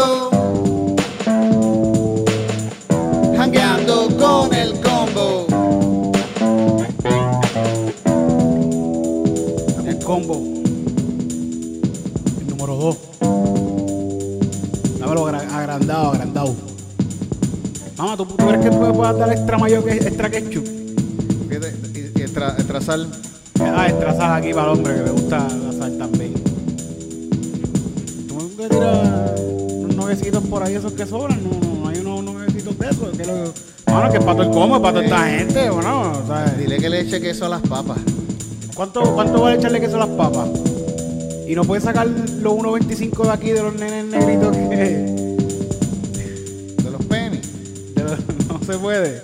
combo. Hangueando con el combo. El combo. El número 2. Dámelo agra- agrandado, agrandado. Mamá, ¿tú, tú crees que tú me puedes dar extra mayo que extra ketchup? Y- y extra, extra sal. Ah, extra sal aquí para el hombre que le gusta la sal también. ¿Tú me puedes tirar unos nuevecitos por ahí esos que sobran? No, no, hay unos nuevecitos de esos. Que lo, bueno, que es para todo el combo, es para toda esta gente, bueno, ¿sabes? Dile que le eche queso a las papas. ¿Cuánto, ¿Cuánto vale echarle queso a las papas? Y no puedes sacar los 1.25 de aquí de los nenes negritos que... De los penny. de los- no se puede.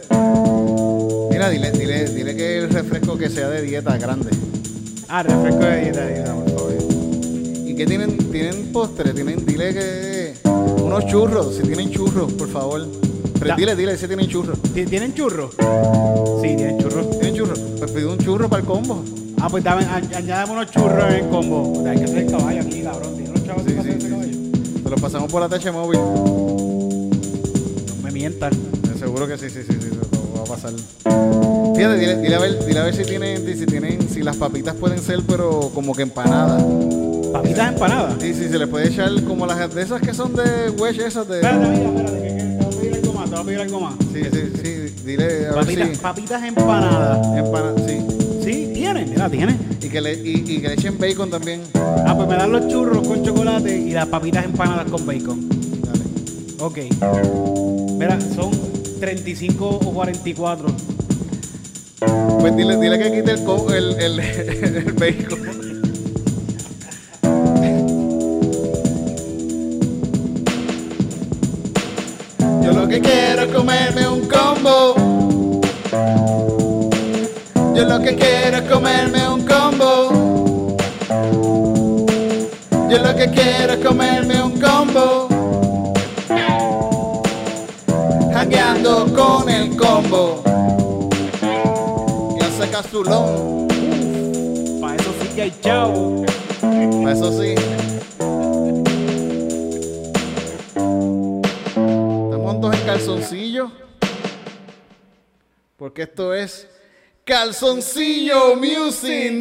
Mira, dile, dile, dile que el refresco que sea de dieta grande. Ah, refresco de dieta, dieta, por favor. ¿Y qué tienen? ¿Tienen postre? ¿Tienen? Dile que. Unos churros, si tienen churros, por favor. Pero Ya. dile, dile si tienen churros. ¿Ti- ¿Tienen churros? Sí, tienen churros. ¿Tienen churros? Pues pide un churro para el combo. Ah, pues dame, añ- añádame unos churros en el combo. Hay que hacer el caballo aquí, cabrón. Tiene unos chavos Sí, para sí, hacer ese sí, caballo. sí. Te lo pasamos por la tacha móvil. No me mientan. Seguro que sí, sí, sí, sí, lo va a pasar. Fíjate, dile, dile a ver, dile a ver si tienen, si tienen, si las papitas pueden ser, pero como que empanadas. Papitas empanadas. Sí, sí, se le puede echar como las de esas que son de wedge, esas de. Espérate, mira, espérate, que, que te voy a pedir algo más, te voy a pedir algo más. Sí, sí, sí, dile a ver Papitas, si. papitas empanadas. Empana, sí. Sí, tienen, mira, tienen. Y que, le, y, y que le echen bacon también. Ah, pues me dan los churros con chocolate y las papitas empanadas con bacon. Dale. Ok. Mira, son 35 o 44. Pues dile, dile que quite el, co- el, el, el bacon. Que quiero comerme un combo. Yo lo que quiero es comerme un combo. Yo lo que quiero es comerme un combo. Hackeando con el combo. Ya saca su. Para eso sí que hay chavo. Porque esto es Calzoncillo Music.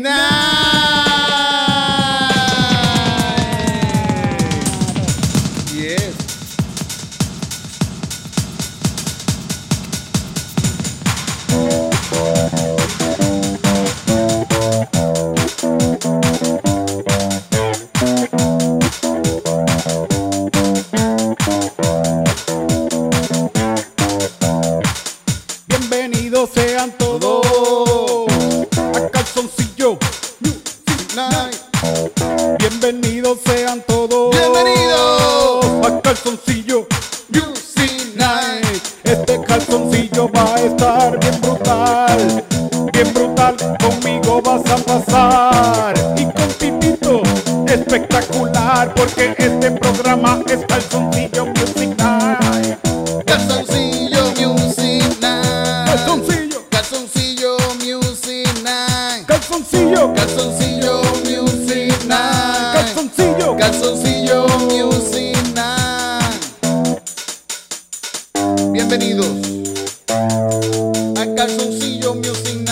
You sing.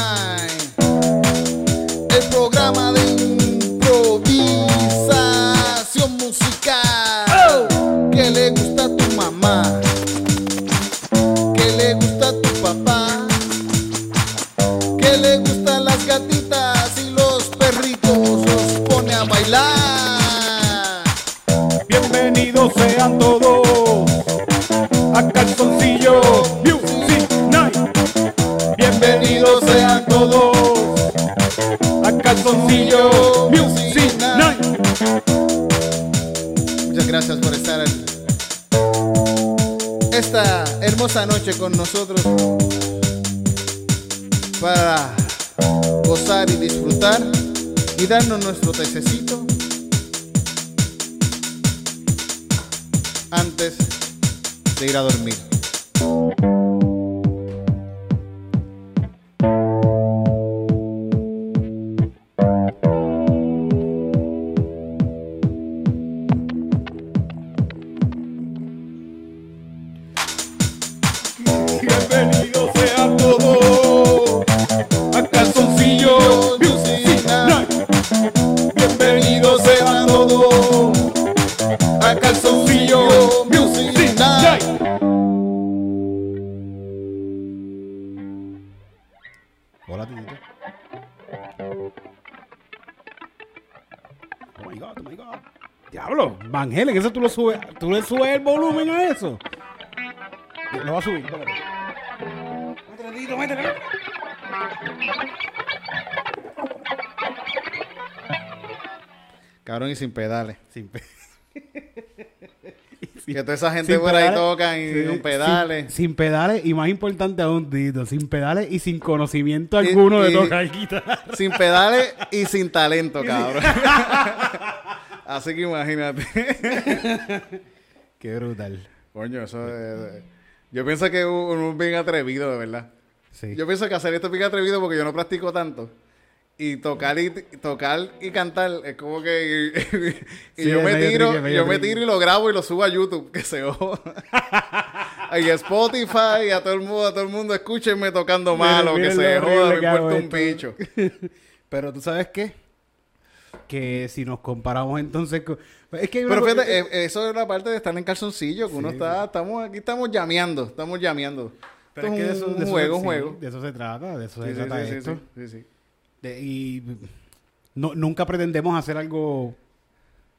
Darnos nuestro tececito antes de ir a dormir. Tú lo subes, tú le subes el volumen a eso. Lo va a subir, espérate. Métele. Cabrón y sin pedales. Sin pe- Que toda esa gente sin por ahí pedales. tocan y Sí, con pedales. Sin, sin pedales y más importante aún, Tito, sin pedales y sin conocimiento alguno de y- tocar guitarra. Sin pedales y sin talento, cabrón. Así que imagínate. Qué brutal. Coño, eso es... Yo pienso que es bien atrevido, de verdad. Sí. Yo pienso que hacer esto es bien atrevido porque yo no practico tanto. Y tocar y tocar y cantar es como que y Sí, yo me tiro, medio yo me tiro y lo grabo y lo subo a YouTube, que se joda. y a Spotify y a todo el mundo, a todo el mundo escúchenme tocando malo, que se joda, me importa un picho. Pero tú sabes qué? Que si nos comparamos entonces con... Es que Pero fíjate, eh, eso es la parte de estar en calzoncillo, que uno está, estamos aquí estamos llameando, estamos llameando. Pero es que de es eso, un de eso- juego, sí, juego. De eso se trata, de eso se Sí, trata esto. sí, sí, sí. De- y no, nunca pretendemos hacer algo...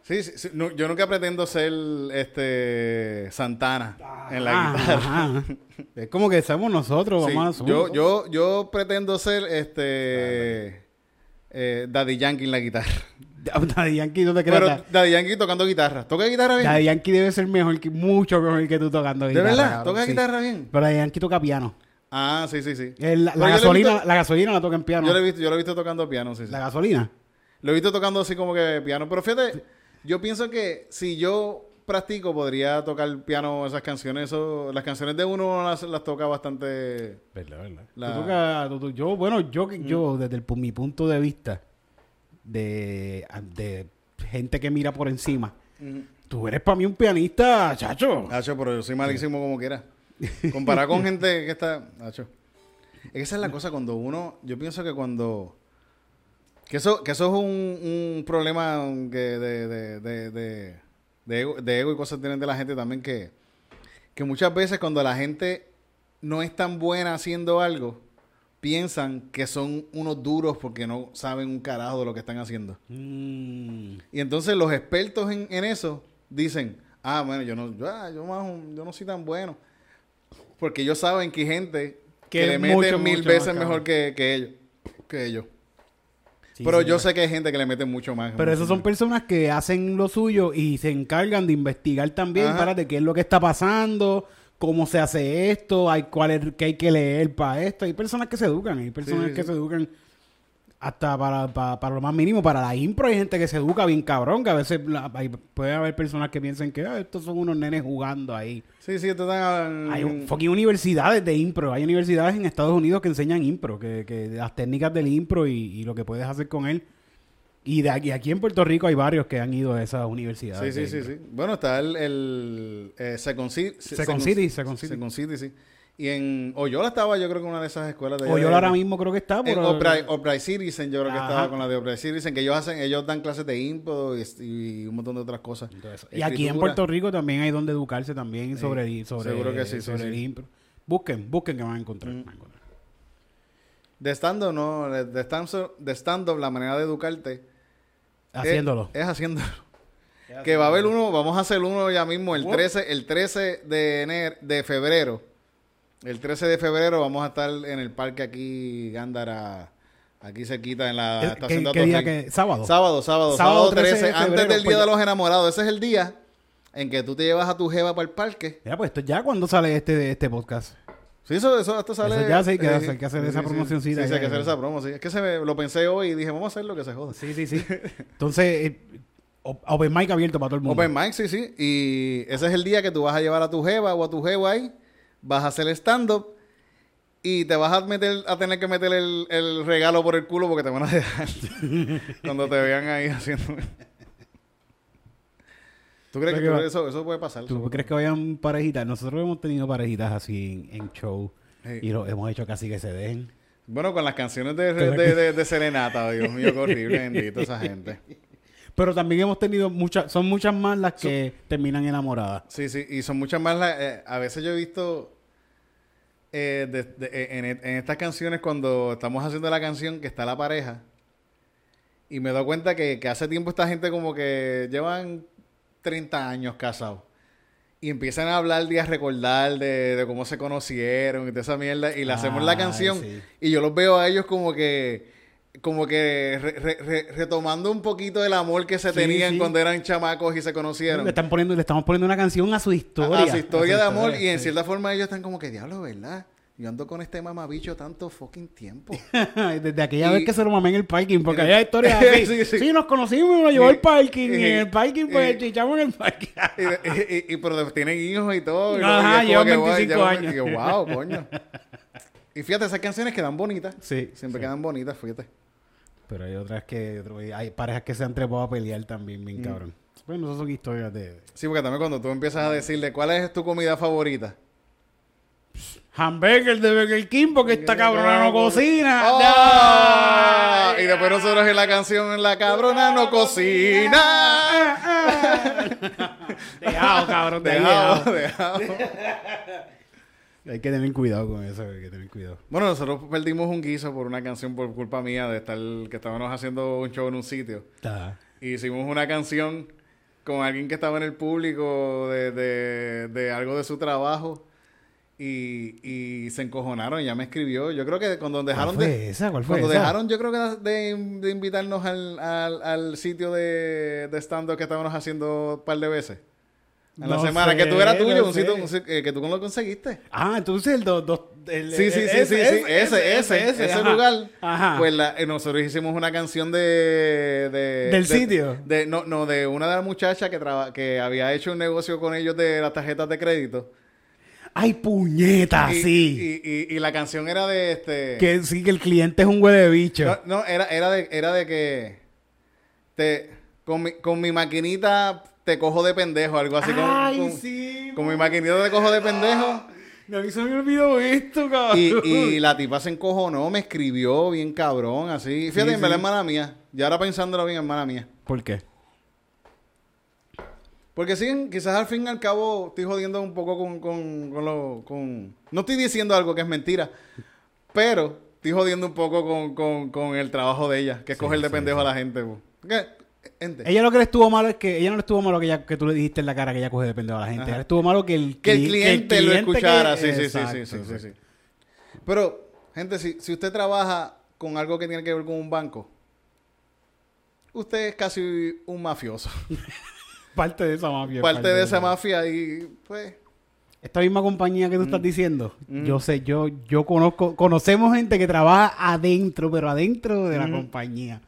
Sí, no, yo nunca pretendo ser este Santana en la Ajá, guitarra. ajá. Es como que somos nosotros, vamos a yo, yo, yo pretendo ser este eh, Daddy Yankee en la guitarra. Daddy Yankee, no te creas. Pero Daddy Yankee tocando guitarra. ¿Toca guitarra bien? Daddy Yankee debe ser mejor que, mucho mejor que tú tocando ¿De guitarra. verdad? cabrón, ¿Toca sí. guitarra bien? Pero Daddy Yankee toca piano. Ah, sí, sí, sí. El- la, gasolina, visto- la gasolina la toca en piano. Yo lo he visto, yo lo he visto tocando piano, sí, sí. La gasolina. Lo he visto tocando así como que piano. Pero fíjate, yo pienso que si yo practico, podría tocar piano esas canciones. Eso, las canciones de uno las, las toca bastante. Verdad, verdad. La- Tú tú- yo, bueno, yo, yo desde el pu- mi punto de vista de, de gente que mira por encima, tú eres para mí un pianista, chacho. Hacho, pero yo soy malísimo como quiera. Comparado con gente que está. Hacho. Es que esa es la cosa cuando uno. Yo pienso que cuando. Que eso, que eso es un, un problema que de, de, de, de, de ego, de ego y cosas tienen de la gente también que, que muchas veces cuando la gente no es tan buena haciendo algo, piensan que son unos duros porque no saben un carajo de lo que están haciendo. Mm, Y entonces los expertos en, en eso dicen, ah, bueno, yo no, yo, ah, yo más yo no soy tan bueno. Porque ellos saben que hay gente que, Que le mucho, mil mucho veces mejor que, que ellos. Que ellos. sí, Pero yo sé que hay gente que le mete mucho más. Pero esas son personas que hacen lo suyo y se encargan de investigar también Ajá. para de qué es lo que está pasando, cómo se hace esto, hay cuál es que hay que leer para esto. Hay personas que se educan, hay personas Sí, sí, que sí. se educan hasta para, para, para lo más mínimo, para la impro hay gente que se educa bien cabrón, que a veces la- hay- puede haber personas que piensen que "Ah, estos son unos nenes jugando ahí. Sí, sí. Hay un- fucking universidades de impro, hay universidades en Estados Unidos que enseñan impro, que, que las técnicas del impro y, y lo que puedes hacer con él. Y de aquí, aquí en Puerto Rico hay varios que han ido a esas Sí, universidades. sí, sí, impro. sí. Bueno, está el, el eh, Second City. Second City, Second City. Second City, sí. Y en Oyola estaba yo creo que una de esas escuelas de... Oyola de- ahora mismo creo que está. En Upright Citizen, yo creo que estaba con la de Upright Citizen, que ellos hacen, ellos dan clases de impro y, y un montón de otras cosas. y aquí en. Puerto Rico también hay donde educarse también sobre, sobre, seguro que sí, sí, sobre el sí. impro. Busquen, busquen que van a encontrar. Mm. van a encontrar. De stand-up, no, de stand-up, de stand-up, la manera de educarte es- Haciéndolo. Es, haciéndolo. Que va a haber uno, vamos a hacer uno ya mismo, el 13, el 13 de enero, de febrero. El 13 de febrero vamos a estar en el parque aquí, Gándara, aquí se quita en la ¿Qué- estación de qué día que- sábado? Sábado, sábado, Sábado sábado 13, 13 de antes del pues Día de ya. los Enamorados. Ese es el día en que tú te llevas a tu jeva para el parque. Ya, pues esto ya cuando sale este, este podcast. Sí, eso, eso, esto sale... Eso ya sí, que eh, hay que hacer esa sí, promocioncita Sí, sí, hay que hacer esa promo, sí. Es que se me, lo pensé hoy y dije, vamos a hacer lo que se joda. Sí, sí, sí. Entonces, eh, open mic abierto para todo el mundo. Open mic, sí, sí. Y ese es el día que tú vas a llevar a tu jeva o a tu jeva ahí, vas a hacer stand-up y te vas a meter a tener que meter el, el regalo por el culo porque te van a dejar cuando te vean ahí haciendo... ¿Tú crees Pero que que eso, eso puede pasar? ¿Tú crees que vayan parejitas? Nosotros hemos tenido parejitas así en, en show Sí. y lo hemos hecho casi que se dejen. Bueno, con las canciones de, de, de- de Serenata, Dios mío, qué horrible, bendito esa gente. Pero también hemos tenido muchas, son muchas más las que terminan enamoradas. Sí, sí, y son muchas más. la- eh, a veces yo he visto eh, de- de- eh, en, en estas canciones, cuando estamos haciendo la canción, que está la pareja, y me doy cuenta que, que hace tiempo esta gente como que llevan 30 años casados. Y empiezan a hablar y a recordar de, de cómo se conocieron y de esa mierda. Y le hacemos la canción. sí. Y yo los veo a ellos como que. Como que re- re- re- retomando un poquito del amor que se Sí, tenían sí. cuando eran chamacos y se conocieron. Le, están poniendo, le estamos poniendo una canción a su historia. A, a su historia A de amor y en cierta forma ellos están como que diablo, ¿verdad? Yo ando con este mamabicho tanto fucking tiempo. Desde aquella Y- vez que se lo mamé en el parking, porque y- hay historias así. Sí, sí, sí. nos conocimos, nos llevó Y- al parking, y, y- en el parking, pues, y- chichamos en el parking. y, y- y- y- pero tienen hijos y todo. Y Ajá, y llevan que, guau, 25 llevan- años. Y yo, wow, coño. Y fíjate, esas canciones quedan bonitas. sí. Siempre sí. quedan bonitas, fíjate. Pero hay otras que, hay parejas que se han trepado a pelear también, Mm. bien cabrón. Bueno, esas son historias de... Sí, porque también cuando tú empiezas a decirle cuál es tu comida favorita. Hamburger de Burger King porque esta cabrona no cocina. Y después nosotros en la canción La cabrona no cocina. Dejado, cabrón, Dejado, dejado. Hay que tener cuidado con eso, hay que tener cuidado. Bueno, nosotros perdimos un guiso por una canción por culpa mía de estar que estábamos haciendo un show en un sitio. Y hicimos una canción con alguien que estaba en el público de, de, de algo de su trabajo. Y, y se encojonaron, ya me escribió. Yo creo que cuando dejaron ¿Cuál fue de. esa? ¿Cuál fue Cuando esa? dejaron, yo creo que de, de invitarnos al, al, al sitio de, de stand-up que estábamos haciendo un par de veces. En la semana, sé, que tú eras tuyo, no un sitio sé. un sitio, eh, que tú lo conseguiste. Ah, entonces el dos... el- Sí, sí, el- sí, sí, sí, ese, ese, ese, ajá. lugar. Ajá. Pues la- eh, nosotros hicimos una canción de... de ¿Del de- sitio? De, no, no, de una de las muchachas que, traba- que había hecho un negocio con ellos de las tarjetas de crédito. ¡Ay, puñeta! y, sí. Y, y- y la canción era de este... que sí, que el cliente es un huele de bicho. No, no, era, era, de, era de que... Te, con, mi, con mi maquinita te cojo de pendejo, algo así. con- ¡Ay, con, sí! con mi maquinita te cojo de pendejo. A mí se me olvidó esto, cabrón. Y, y la tipa se encojonó, me escribió bien cabrón, así. Fíjate, Sí, en verdad, sí. hermana mía. Y ahora pensándolo bien, hermana mía. ¿Por qué? Porque sí, quizás al fin y al cabo estoy jodiendo un poco con, con, con lo... Con... No estoy diciendo algo que es mentira, pero estoy jodiendo un poco con, con, con el trabajo de ella, que es Sí, coger de sí, pendejo sí. a la gente. po. Porque, gente, Ella lo que le estuvo malo es que ella no le estuvo malo que, ella, que tú le dijiste en la cara que ella coge de pendejo a la gente. Ajá. Ella le estuvo malo que el, que el cli- cliente, lo escuchara. que- Sí, sí, sí, Exacto, sí, sí, sí, sí. Pero, gente, si, si usted trabaja con algo que tiene que ver con un banco, usted es casi un mafioso. Parte de esa mafia. parte de esa mafia y pues Esta misma compañía que tú estás diciendo, Mm. yo sé, yo, yo conozco, conocemos gente que trabaja adentro, pero adentro de la Mm. compañía.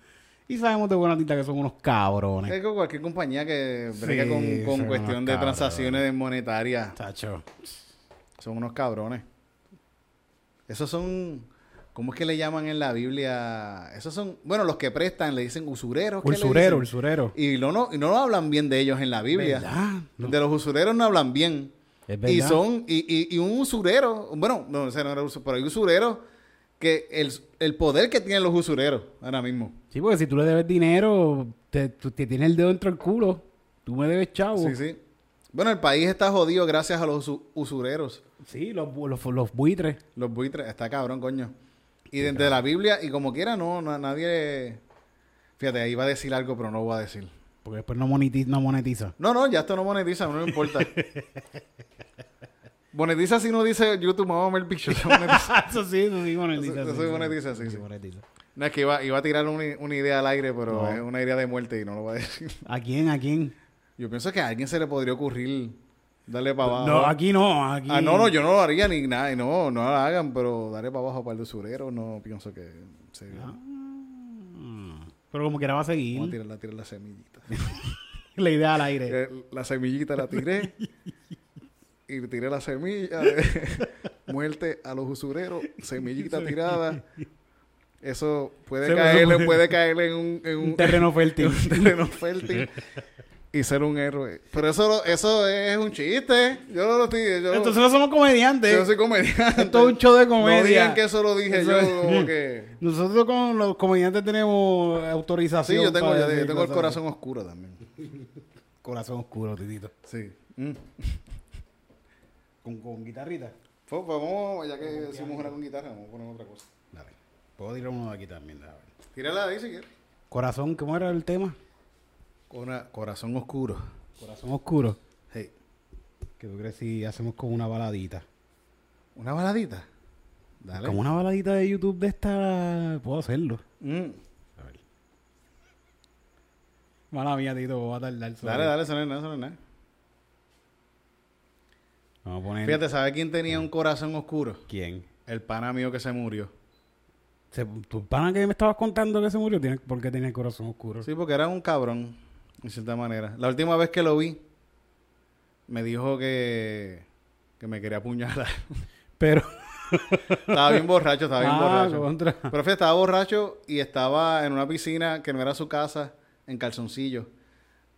Y sabemos de buena tinta que son unos cabrones. es que cualquier compañía que Sí, brega con, cuestión de cabrones. transacciones monetarias Tacho. son unos cabrones. Esos son ¿cómo es que le llaman en la Biblia? Esos son, bueno, los que prestan le dicen usureros, ¿qué le Usurero, usurero. Y no, no, y no hablan bien de ellos en la Biblia. ¿Verdad? No. De los usureros no hablan bien. Es Y verdad. son, y, y, y un usurero, bueno, no, ese no era usurero, pero hay usureros que el, el poder que tienen los usureros ahora mismo. Sí, porque si tú le debes dinero, te, te tienes el dedo dentro del culo. Tú me debes chavo. Sí, sí. Bueno, el país está jodido gracias a los usu- usureros. Sí, los, los, los buitres. Los buitres, está cabrón, coño. Y desde la Biblia, y como quiera, no, no, nadie. Fíjate, ahí va a decir algo, pero no lo voy a decir. Porque después no monetiza. No monetiza. No, no, ya esto no monetiza, no me importa. monetiza si no dice YouTube, vamos a ver picture. monetiza. eso sí, eso sí monetiza. Eso- eso sí, monetiza, sí, sí. monetiza. No, es que iba, iba a tirar una, una idea al aire, pero No. es una idea de muerte y no lo voy a decir. ¿A quién? ¿A quién? Yo pienso que a alguien se le podría ocurrir darle para abajo. No, aquí no. Aquí... Ah, no, no, yo no lo haría ni nada. No, no lo hagan, pero darle para abajo para el usurero, no pienso que... se- Mm. Pero como quiera va a Vamos a seguir. tirar, la- semillita. Idea al aire. Eh, la semillita la tiré. y tiré la semilla de muerte a los usureros. Semillita tirada. Eso puede Se caerle, puede caerle en un, en Un terreno fértil. en un terreno fértil y ser un héroe. Pero eso, eso es un chiste. Yo no lo estoy. Yo, Entonces no somos comediantes. yo soy comediante. Esto es un show de No comedia. digan que eso lo dije Eso yo. es- Como que... Nosotros con los comediantes tenemos Sí, autorización. yo tengo, para yo, decir tengo el corazón oscuro también. Corazón oscuro, titito. Sí. Mm. Con, con guitarrita. Pues, pues vamos, ya que hicimos una con guitarra, vamos a poner otra cosa. Dale. Puedo tirar uno de aquí también. ver. Tírala ahí si quieres. Corazón, ¿cómo era el tema? Cora- corazón oscuro. Corazón oscuro. Hey. ¿Qué tú crees si hacemos como una baladita? ¿Una baladita? Dale. Como una baladita de YouTube de esta. Puedo hacerlo. Mm. A ver. Mala mía, Tito, voy a tardar. sorry. Dale, dale, es nada, nada. Vamos a poner. Fíjate, ¿sabes quién tenía un corazón oscuro? ¿Quién? El pana mío que se murió. Se- ¿Tu pana que me estabas contando que se murió? ¿Tiene, ¿Por qué tenía el corazón oscuro? Sí, porque era un cabrón, en cierta manera. La última vez que lo vi, me dijo que, que me quería apuñalar. Pero. estaba bien borracho, estaba bien Ah, borracho. contra. Pero fíjate, estaba borracho y estaba en una piscina que no era su casa, en calzoncillos.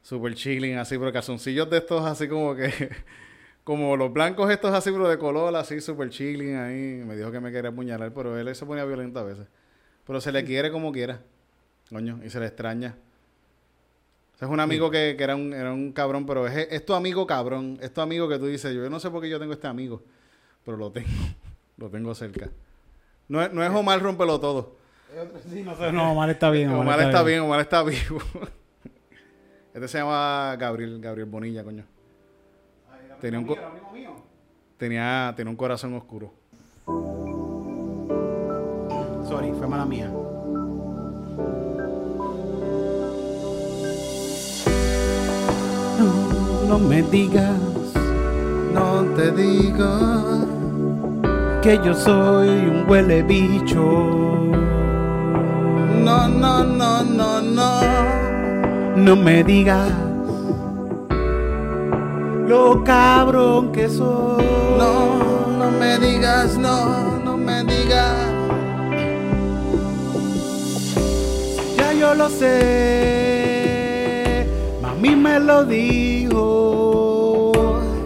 Super chilling, así, pero calzoncillos de estos así como que... Como los blancos estos así, pero de color, así, super chilling ahí. Me dijo que me quería apuñalar, pero él se ponía violento a veces. Pero se le quiere como quiera. Coño, y se le extraña. Ese es un amigo que, que era, un, era un cabrón, pero es, es tu amigo cabrón. Es tu amigo que tú dices, yo no sé por qué yo tengo este amigo, pero lo tengo. Lo tengo cerca. No es, no es Omar rompelo todo. Sí, no, sé, no, Omar está bien. Omar, está bien, Omar está vivo. este se llama Gabriel, Gabriel Bonilla, coño. Tenía un, tenía, tenía un corazón oscuro. Sorry, fue mala mía. No, me digas No te digo. que yo soy un huele bicho. No, no, no, no, no. No me digas lo cabrón que soy. No, no me digas, no, no me digas. Ya yo lo sé, mami me lo dijo,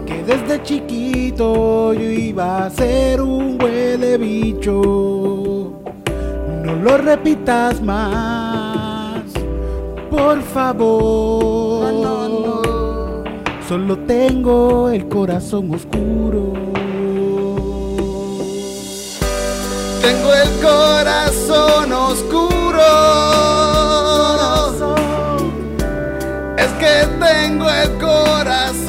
que desde chiquito yo iba a ser un huele bicho. No lo repitas más, por favor. No, no, no. Solo tengo el corazón oscuro. Tengo el corazón oscuro. Tengo el corazón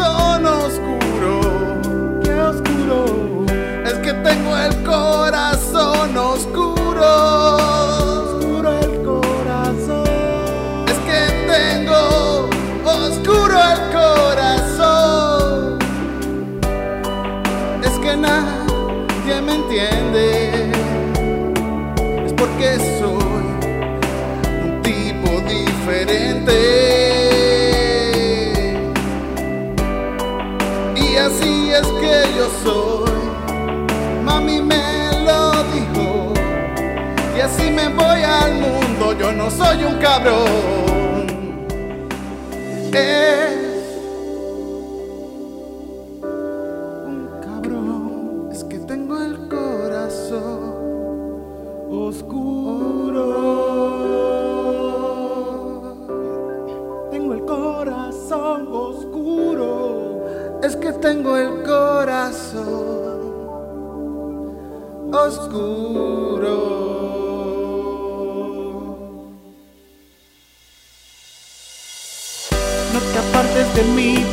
no soy un cabrón. Es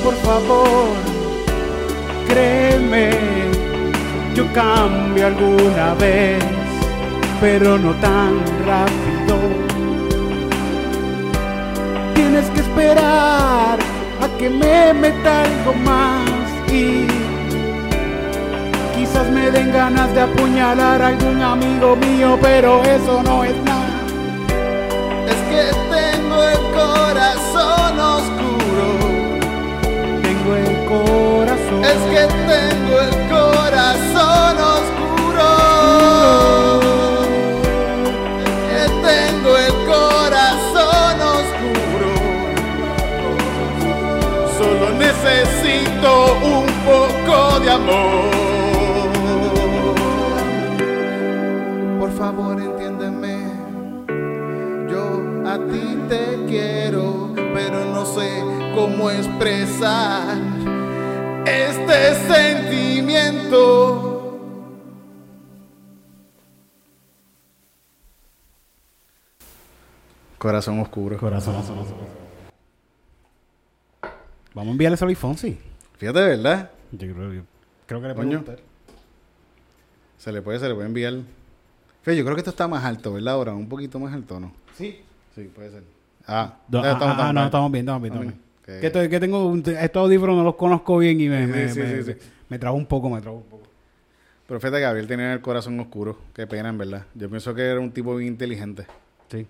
por favor. Créeme, yo cambio alguna vez, pero no tan rápido. Tienes que esperar a que me meta algo más y quizás me den ganas de apuñalar a algún amigo mío, pero eso no es nada. Es que tengo el corazón Es que tengo el corazón oscuro. Es que tengo el corazón oscuro. Solo necesito un poco de amor. Por favor, entiéndeme. Yo a ti te quiero, pero no sé cómo expresar este sentimiento. Corazón oscuro. Corazón. Vamos a enviarle a Luis Fonsi. Fíjate, ¿verdad? Yo creo, yo creo que le gustar. Se le puede, se le puede enviar. Fíjate, yo creo que esto está más alto, ¿verdad? Ahora, un poquito más alto, ¿no? Sí. Sí, puede ser. Ah, Do- ya ah, ah, no, estamos bien, estamos bien. Estamos Estamos bien. Que- Que, estoy- que tengo un- estos audífonos no los conozco bien y me, me, sí, me, sí, sí. me trajo un poco, me trajo un poco. Pero fíjate, Gabriel tenía el corazón oscuro. Qué pena, en verdad. Yo pienso que era un tipo bien inteligente. Sí.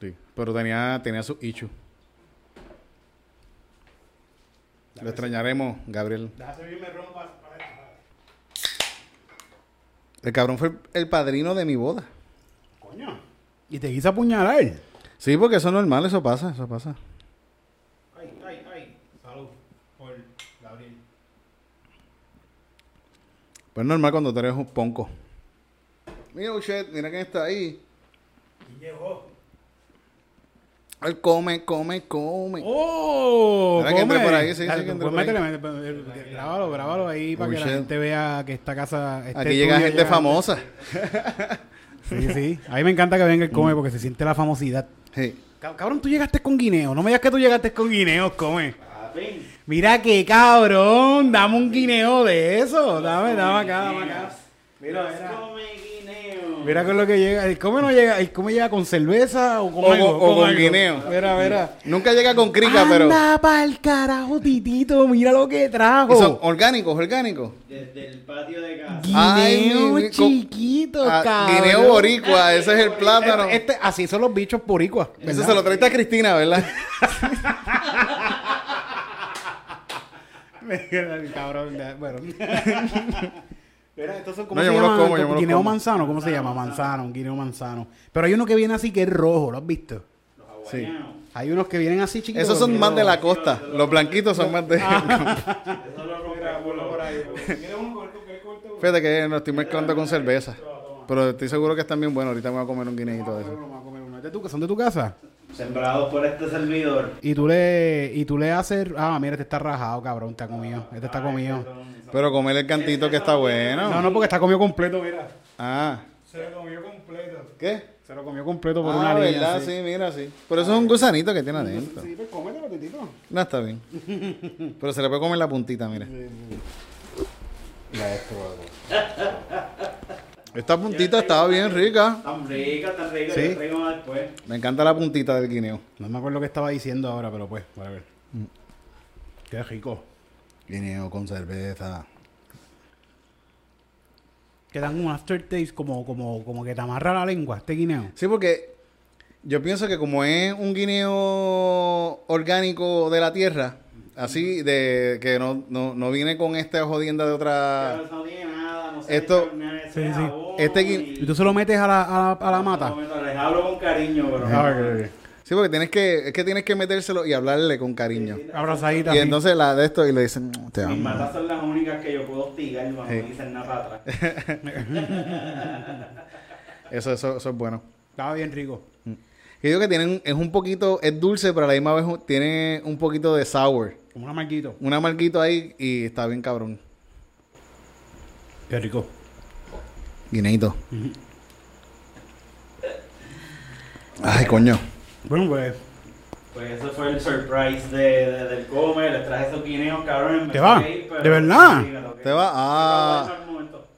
Sí. Pero tenía, tenía su issue. Lo extrañaremos, Gabriel. El cabrón fue el, el padrino de mi boda. Coño. Y te quise apuñalar. Sí, porque eso es normal, eso pasa, eso pasa. Salud por Gabriel. Pues es normal cuando eres un ponco. Mira, shit, mira quién está ahí. Y llegó. Él come, come, come. ¡Oh! Ahora que entre come. por ahí, sí, sí, Dale, que entre por ahí. métele, métele, Grábalo, grábalo ahí para que la gente vea que esta casa. este Aquí llega gente ya- famosa. Sí, sí. A mí me encanta que venga el come porque se siente la famosidad. Sí. Cab- Cabrón, tú llegaste con guineo. No me digas que tú llegaste con guineos, come. Mira que cabrón. Dame un guineo de eso. Dame, dame acá, dame acá. Mira, mira. Mira con lo que llega. El come no llega. El come llega con cerveza o con O algo. con- o con algo. guineo. Mira, mira. Nunca llega con crica, pero. Anda pa'l carajo, titito. Mira lo que Y son trajo. orgánicos, orgánicos. Desde el patio de casa. Guineo chiquito, Ah, cabrón. guineo boricua, ese es el plátano. Este, este- así son los bichos boricuas. Eso se lo traiste a Cristina, ¿verdad? El cabrón, bueno. Mira, estos son como No, se yo me los llama? como, yo me los guineo como. manzano, ¿cómo se llama? Manzano, un guineo manzano. Pero hay uno que viene así que es rojo, ¿lo has visto? Sí. Hay unos que vienen así chiquitos. Esos son más de la costa. Los blanquitos son más de. Fíjate que no estoy mezclando con cerveza. Pero estoy seguro que están bien buenos. Ahorita me voy a comer un guineito de eso. Vamos a comer uno. ¿Es de tu- ¿Son de tu casa? Sembrados por este servidor. Y tú le, y tú le haces, ah, mira, este está rajado, cabrón, está comido. Este está comido. Pero comer el cantito que está bueno. No, no, porque está comido completo, mira. Ah, Se lo comió completo. ¿qué? Se lo comió completo por ah, una línea. verdad, así. sí, mira, sí. Pero eso es un gusanito que tiene adentro. Sí, pues cómetelo, titito. No, está bien. Pero se le puede comer la puntita, mira. Esta puntita estaba bien rica. Tan rica, tan rica. Sí. Traigo más después. Me encanta la puntita del guineo. No me acuerdo qué estaba diciendo ahora, pero pues, a ver. Mm. Qué rico. Guineo con cerveza. Que dan un aftertaste como, como, como que te amarra la lengua, este guineo. Sí, porque yo pienso que como es un guineo orgánico de la tierra, así de que no, no, no viene con esta jodienda de Pero otra... eso no tiene nada. No se Esto- Sí, sí. Este Y tú se lo metes a la, a la, a la mata. Les hablo con cariño, pero. Sí, porque tienes que, es que tienes que metérselo y hablarle con cariño. Abrazadita. Y así. entonces la de esto y le dicen, "Mm, te Mis amo. matas son las únicas que yo puedo hostigar cuando Sí. me dicen nada para atrás. Eso, eso, eso es bueno. Estaba bien rico. Y digo que tienen, es un poquito, es dulce, pero a la misma vez tiene un poquito de sour. Como un amarguito. Un amarguito ahí y está bien cabrón. Qué rico. Guineito. Ay, coño. Bueno, pues. Pues ese fue el surprise de, de- del come. Les traje esos guineos, cabrones. me ¿Te va? ir, ¿De verdad? Sí. ¿Te va? Ah.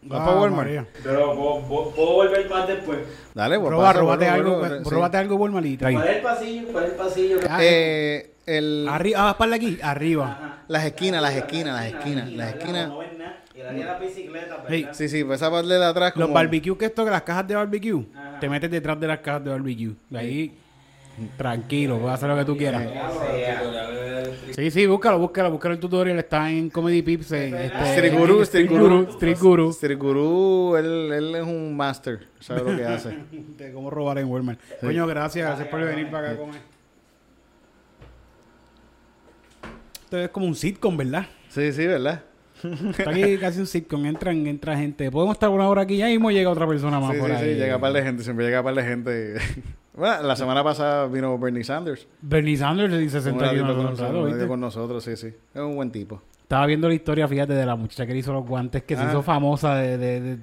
Fui a Walmart. Pero puedo, volver más después. Dale, pues Roba, pasa, róbate vuelve, algo, róbate algo Walmart y trae. ¿Cuál es el pasillo? ¿Cuál es el pasillo? Ah, Eh, el, Arriba, ah, para aquí, arriba. Ajá. las esquinas, las esquinas, las esquinas, las esquinas. No ven nada. Y de la bicicleta, ¿verdad? Hey, Sí, sí, pues esa parte de atrás como... Los barbecue que esto, las cajas de barbecue, Ajá. te metes detrás de las cajas de barbecue. De ahí, tranquilo, puedes hacer lo que tú quieras. Sí, sí, búscalo, búscalo, búscalo el tutorial, está en Comedy Pips. en, este, Street Guru, Street Guru. Street Guru. Street Guru, él, él es un master, sabe lo que hace. De cómo robar en Walmart. Coño, gracias, gracias por venir para acá a comer. Esto es como un sitcom, ¿verdad? Sí, sí, ¿verdad? Está aquí casi un sitcom, entran, entra gente. Podemos estar una hora aquí ya mismo llega otra persona más Sí, por sí, ahí. sí, llega un par de gente, siempre llega un par de gente. bueno, la semana pasada vino Bernie Sanders. Bernie Sanders dice Un sentado aquí con nosotros, con nosotros, sí, sí. Es un buen tipo. Estaba viendo la historia, fíjate, de la muchacha que le hizo los guantes, que se Ah. hizo famosa de... de- de-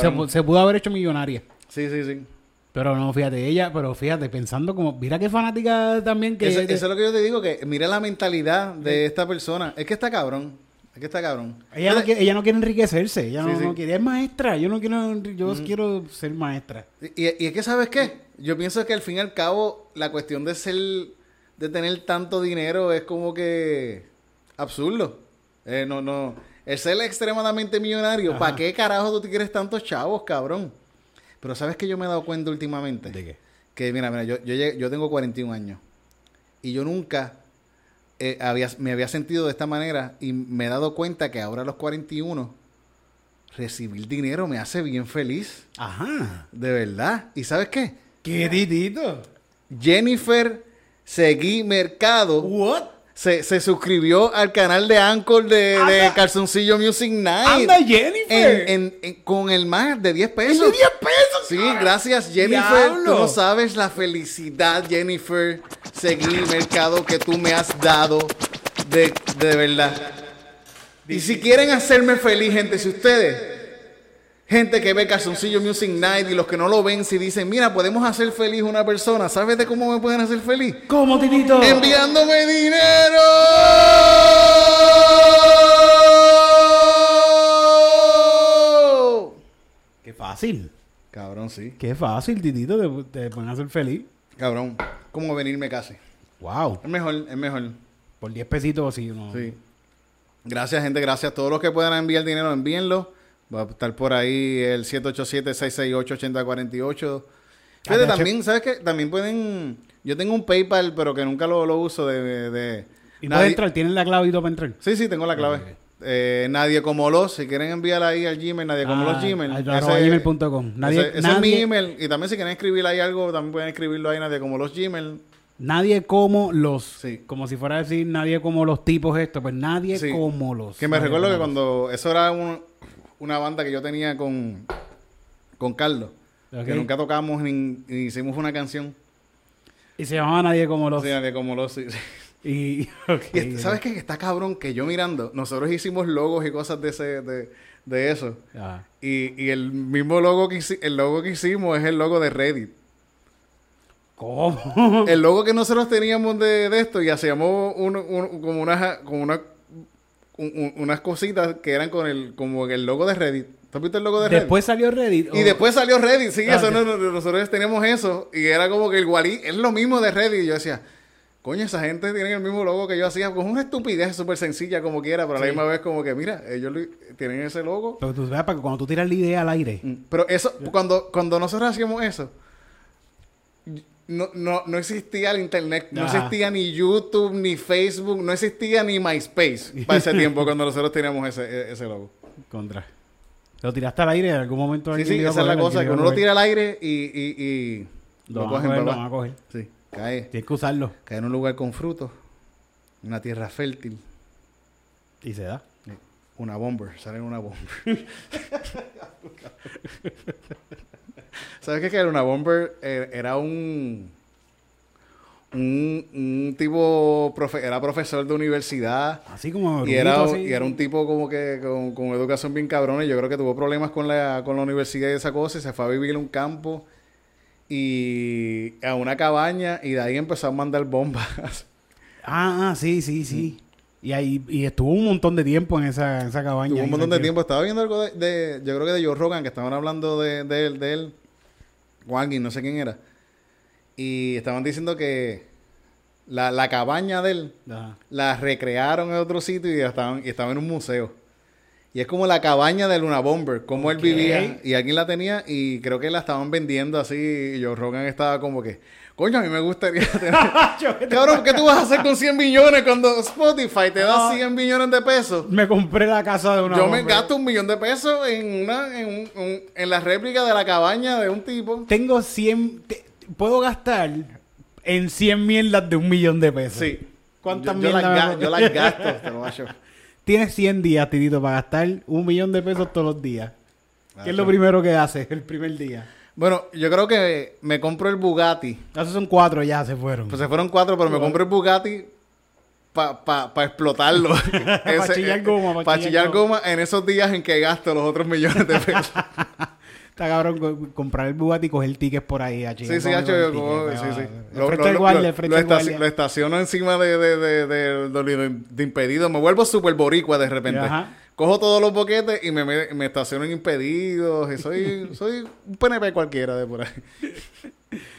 se, se pudo haber hecho millonaria. Sí, sí, sí. Pero no, fíjate, ella, pero fíjate, pensando como, mira qué fanática también que... Eso, eso es lo que yo te digo, que mira la mentalidad de esta persona. Es que está cabrón. Que está cabrón. ella, no quiere, ella no quiere enriquecerse, ella Sí, no, sí. no quiere, es maestra, yo no quiero, yo quiero ser maestra. Y, y es que, ¿sabes qué? Yo pienso que al fin y al cabo, la cuestión de ser, de tener tanto dinero es como que absurdo. Eh, no, no. El ser extremadamente millonario. ¿para qué carajo tú te quieres tantos chavos, cabrón? Pero ¿sabes que yo me he dado cuenta últimamente? qué? Que mira, mira, yo, yo, yo tengo 41 años. Y yo nunca eh, había, me había sentido de esta manera y me he dado cuenta que ahora a los 41 recibir dinero me hace bien feliz. Ajá. De verdad. ¿Y sabes qué? ¿Qué titito? Jennifer Seguí Mercado What? Se, se suscribió al canal de Anchor de, de. Calzoncillo Music Night. Anda Jennifer. En- en- en- con el más de 10 pesos. ¿Es de 10 pesos? Sí, gracias Jennifer. Diablo. Tú no sabes la felicidad, Jennifer Seguí Mercado, que tú me has dado de, de verdad. Y si quieren hacerme feliz, gente, si ustedes, gente que ve Calzoncillo Music Night y los que no lo ven, si dicen, mira, podemos hacer feliz a una persona, ¿sabes de cómo me pueden hacer feliz? ¿Cómo, titito? Enviándome dinero. Qué fácil. Cabrón, sí. Qué fácil, titito, te, te pueden hacer feliz. Cabrón, como venirme casi. Wow. Es mejor, es mejor. Por 10 pesitos así, ¿no? Sí. Gracias, gente. Gracias. Todos los que puedan enviar dinero, envíenlo. Va a estar por ahí el 787-668-8048. Fíjate, Ah, también, ¿sabes qué? También pueden... Yo tengo un PayPal, pero que nunca lo, lo uso de... de- Y nadie- puedes entrar, tienen la clave y todo para entrar. Sí, sí, tengo la clave. Eh, nadie como los, si quieren enviar ahí al Gmail, nadie como Ah, los Gmail. Ese- arroba gmail.com. Nadie- ese, ese es nadie- mi email. Y también si quieren escribir ahí algo, también pueden escribirlo ahí, nadie como los Gmail. Nadie como los. Sí. Como si fuera a decir nadie como los tipos estos. Pues nadie Sí. como los. Que me recuerdo que cuando... Eso era un- una banda que yo tenía con, con Carlos. Que nunca tocamos ni, ni hicimos una canción. Y se llamaba nadie como los. Sí, nadie como los... sí. Y. ok, Y est- ¿Sabes qué? Está cabrón que yo mirando, nosotros hicimos logos y cosas de ese, de, de eso. Y, y el mismo logo que, el logo que hicimos es el logo de Reddit. ¿Cómo? El logo que nosotros teníamos de, de esto y hacíamos un- un- como unas como una, un- un- unas cositas que eran con el como el logo de Reddit. ¿Tú has visto el logo de Reddit? Después salió Reddit. Y o- después salió Reddit, sí, Ah, eso no- no- nosotros teníamos eso y era como que igual es lo mismo de Reddit y yo decía, coño, esa gente tiene el mismo logo que yo hacía, con una estupidez súper sencilla como quiera, pero a la misma vez como que mira, ellos lo- tienen ese logo. Pero tú veas, para que cuando tú tiras la idea al aire. Mm, Pero eso, cuando, cuando nosotros hacíamos eso, no, no, no existía el internet, no Ajá. existía ni YouTube, ni Facebook, no existía ni MySpace para ese tiempo cuando nosotros teníamos ese, e- ese logo. Contra. Lo tiraste al aire en algún momento. Sí, sí, esa es la cosa, que uno lo tira al aire y, y, y Lo lo a cogen, coger, lo van a coger. Sí, cae, Tienes que usarlo. cae en un lugar con frutos, una tierra fértil, Y se da. una bomber, sale una bomber. ¿Sabes qué que era una bomber? Eh, Era un, un, un tipo, profe- era profesor de universidad. Así como. Y era, así. y era un tipo como que con, con educación bien cabrona. y Yo creo que tuvo problemas con la, con la universidad y esa cosa. Y se fue a vivir en un campo. y a una cabaña y de ahí empezó a mandar bombas. Ah, ah, sí, sí, sí. Y ahí y estuvo un montón de tiempo en esa, en esa cabaña. Tuvo ahí un montón de tiempo. Estaba viendo algo de, de- yo creo que de Joe Rogan, que estaban hablando de, de él, de él, o alguien, no sé quién era. Y estaban diciendo que la, la cabaña de él Ajá. la recrearon en otro sitio y estaban, y estaba en un museo. Y es como la cabaña de Luna Bomber, como él vivía y alguien la tenía y creo que la estaban vendiendo así y Joe Rogan estaba como que, coño, a mí me gustaría tener... Cabrón, ¿qué tú vas a hacer con 100 millones cuando Spotify te da No. 100 millones de pesos? Me compré la casa de una Yo me gasto un millón de pesos en una en, un- un- en la réplica de la cabaña de un tipo. Tengo 100... te- puedo gastar en 100 mierdas de un millón de pesos. Sí. ¿Cuántas yo, yo las, mierdas ga- me- yo las gasto, te lo macho. Tienes 100 días, Titito, para gastar un millón de pesos todos los días. ¿Qué es lo primero que haces el primer día? Bueno, yo creo que me compro el Bugatti. Esos son cuatro ya, se fueron. Pues se fueron cuatro, pero me compré el Bugatti para pa, pa explotarlo. Pa' chillar goma, pa' Para chillar chillar goma en esos días en que gasto los otros millones de pesos. Está cabrón co- comprar el Bugatti y coger tickets por ahí. A Sí, sí, hacho, yo como- sí, sí. Lo, frente al guardia, frente lo al estaci- guardia. lo estaciono encima de, de, de, de- de- de impedido. Me vuelvo súper boricua de repente. Ajá. Cojo todos los boquetes y me, me, me estaciono en impedidos. Y soy, soy un PNP cualquiera de por ahí.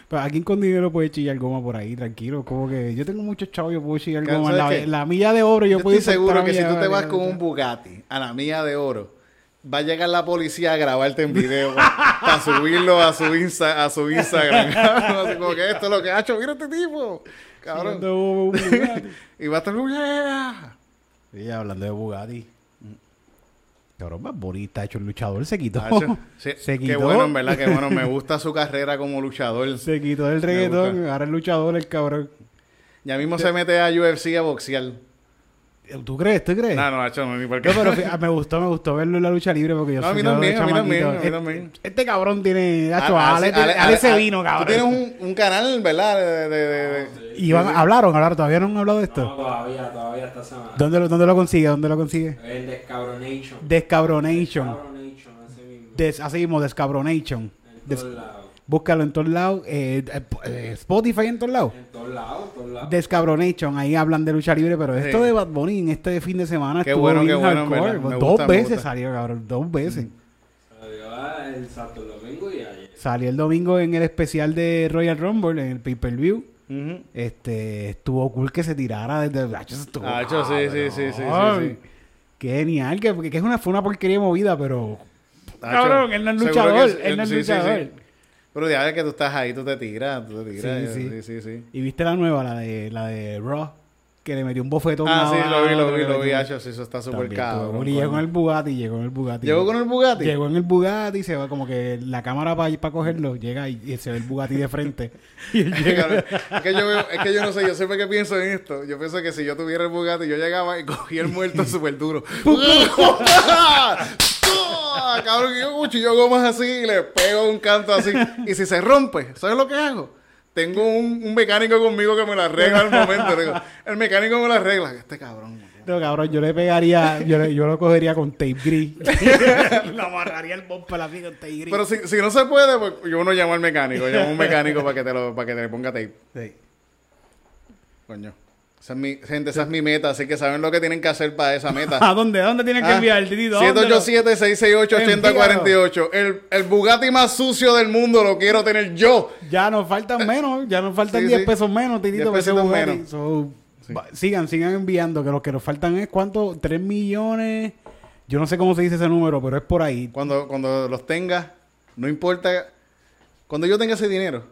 Pero alguien con dinero puede chillar goma por ahí, tranquilo. Como que yo tengo muchos chavos, yo puedo chillar goma. En la, la milla de oro yo, Yo puedo estoy seguro que si tú te vas con un Bugatti a la milla de oro, va a llegar la policía a grabarte en video para subirlo a su, Insta, a su Instagram. Así como que esto es lo que ha hecho. Mira este tipo. Cabrón. Un. Y va a estar... "Yeah". Sí, hablando de Bugatti. Cabrón, más bonita, hecho el luchador, se quitó. Sí, se Qué quitó. bueno, en verdad, que bueno. Me gusta su carrera como luchador. Se quitó del reggaetón, ahora el luchador, el cabrón. Ya mismo se mete a UFC a boxear. ¿Tú crees? ¿Tú crees? No, no, hacho, no, ni por qué. No, pero fí- me gustó, me gustó verlo en la lucha libre porque yo No, a soy mí yo de también, a mí también, a mí Este- también. Este cabrón tiene... Ah, Nacho, ah, Ale, Ale- Ale Ale- se vino, cabrón. Tú tienes un, un canal, ¿verdad? De, de, de- de- Y van- hablaron, hablaron, todavía no han hablado de esto. No, todavía, todavía esta semana. ¿Dónde, lo, ¿Dónde lo consigue? ¿Dónde lo consigue? El Descabronation. Descabronation. Descabronation, ese mismo. Des, así mismo, Descabronation. En Des- todos lados. Búscalo en todos lados. eh, eh, eh, Spotify en todos lados. En todos lados, en todos lados. Descabronation, ahí hablan de lucha libre, pero esto Sí. de Bad Bunny en este fin de semana Qué estuvo bueno, bien qué bueno, en hardcore. Me Dos gusta, veces salió, cabrón, dos veces. Salió ah, el Santo Domingo y ayer. Salió el domingo en el especial de Royal Rumble, en el pay-per-view. Este, estuvo cool que se tirara desde... Ah, estuvo Ah, sí, sí, sí, sí, sí, sí. Qué genial, que, que es una, fue una porquería movida, pero... Tacho, Cabrón, él no es luchador, él no es luchador. Pero ya que tú estás ahí, tú te tiras, tú te tiras. Sí, Sí, sí. sí. Y viste la nueva, la de la de Raw, que le metió un bofetón. Ah, sí, lo vi, lo vi, lo vi, Hacho, sí, eso está súper. Y llegó en el Bugatti, llegó en el Bugatti. ¿Llegó con el Bugatti? Llegó en el Bugatti, se va como que la cámara para cogerlo, llega y, se ve el Bugatti de frente. y llega. Es, que yo veo- es que yo no sé, yo siempre que pienso en esto, yo pienso que si yo tuviera el Bugatti, yo llegaba y cogía el muerto súper duro. ¡Ah! Cabrón, que yo cuchillo gomas así y le pego un canto así. Y si se rompe, ¿sabes lo que hago? Tengo un, un mecánico conmigo que me lo arregla al momento. Digo, el mecánico me lo arregla. Este cabrón. No, cabrón, yo le pegaría, yo, le- yo lo cogería con tape gris. lo amarraría el bumper así con tape gris. Pero si, si no se puede, pues yo no llamo al mecánico. Llamo a un mecánico para que te lo, para que te le ponga tape. Sí. Coño. Esa es mi, gente, esa es mi meta, así que saben lo que tienen que hacer para esa meta. ¿A dónde? ¿A dónde tienen que Ah, enviar, Titito? ¿A dónde lo- 787-668-8048. El, el Bugatti más sucio del mundo lo quiero tener yo. Ya nos faltan menos, ya nos faltan Sí, 10 sí. pesos menos, Titito. 10 para ese pesitos Bugatti. menos. So, Sigan, sigan enviando, que lo que nos faltan es, ¿cuánto? 3 millones. Yo no sé cómo se dice ese número, pero es por ahí. Cuando, cuando los tenga, no importa. Cuando yo tenga ese dinero,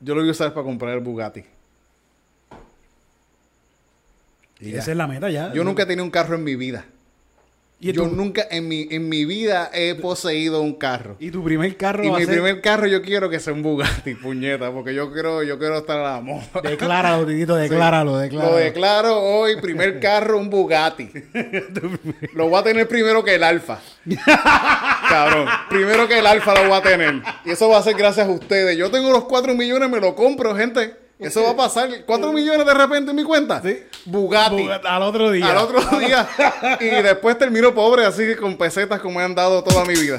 yo lo voy a usar para comprar el Bugatti. Y. Esa es la meta ya. Yo nunca he tenido un carro en mi vida. ¿Y yo tu, nunca en mi, en mi vida he poseído un carro. y tu primer carro Y va mi a ser... primer carro yo quiero que sea un Bugatti, puñeta, porque yo quiero, yo quiero estar a la moda. Decláralo, Titito, decláralo, decláralo. Lo declaro hoy, primer carro, un Bugatti. lo voy a tener primero que el Alfa. Cabrón, primero que el Alfa lo voy a tener. Y eso va a ser gracias a ustedes. Yo tengo los 4 millones, me lo compro, gente. Eso va a pasar. 4 millones de repente en mi cuenta. Sí. Bugatti. Bugatti, Al otro día. Al otro día. Y después termino pobre, así con pesetas como me han dado toda mi vida.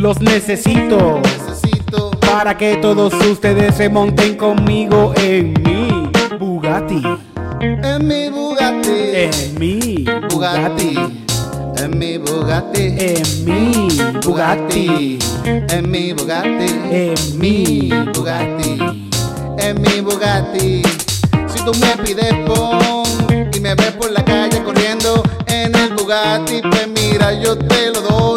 Los necesito. Necesito. Para que todos ustedes se monten conmigo en mi Bugatti. En mi Bugatti. En mi Bugatti. Bugatti. En mi Bugatti. En mi Bugatti. En mi Bugatti. En mi Bugatti. En mi Bugatti. Si tú me pides pon y me ves por la calle corriendo en el Bugatti, pues mira, yo te lo doy.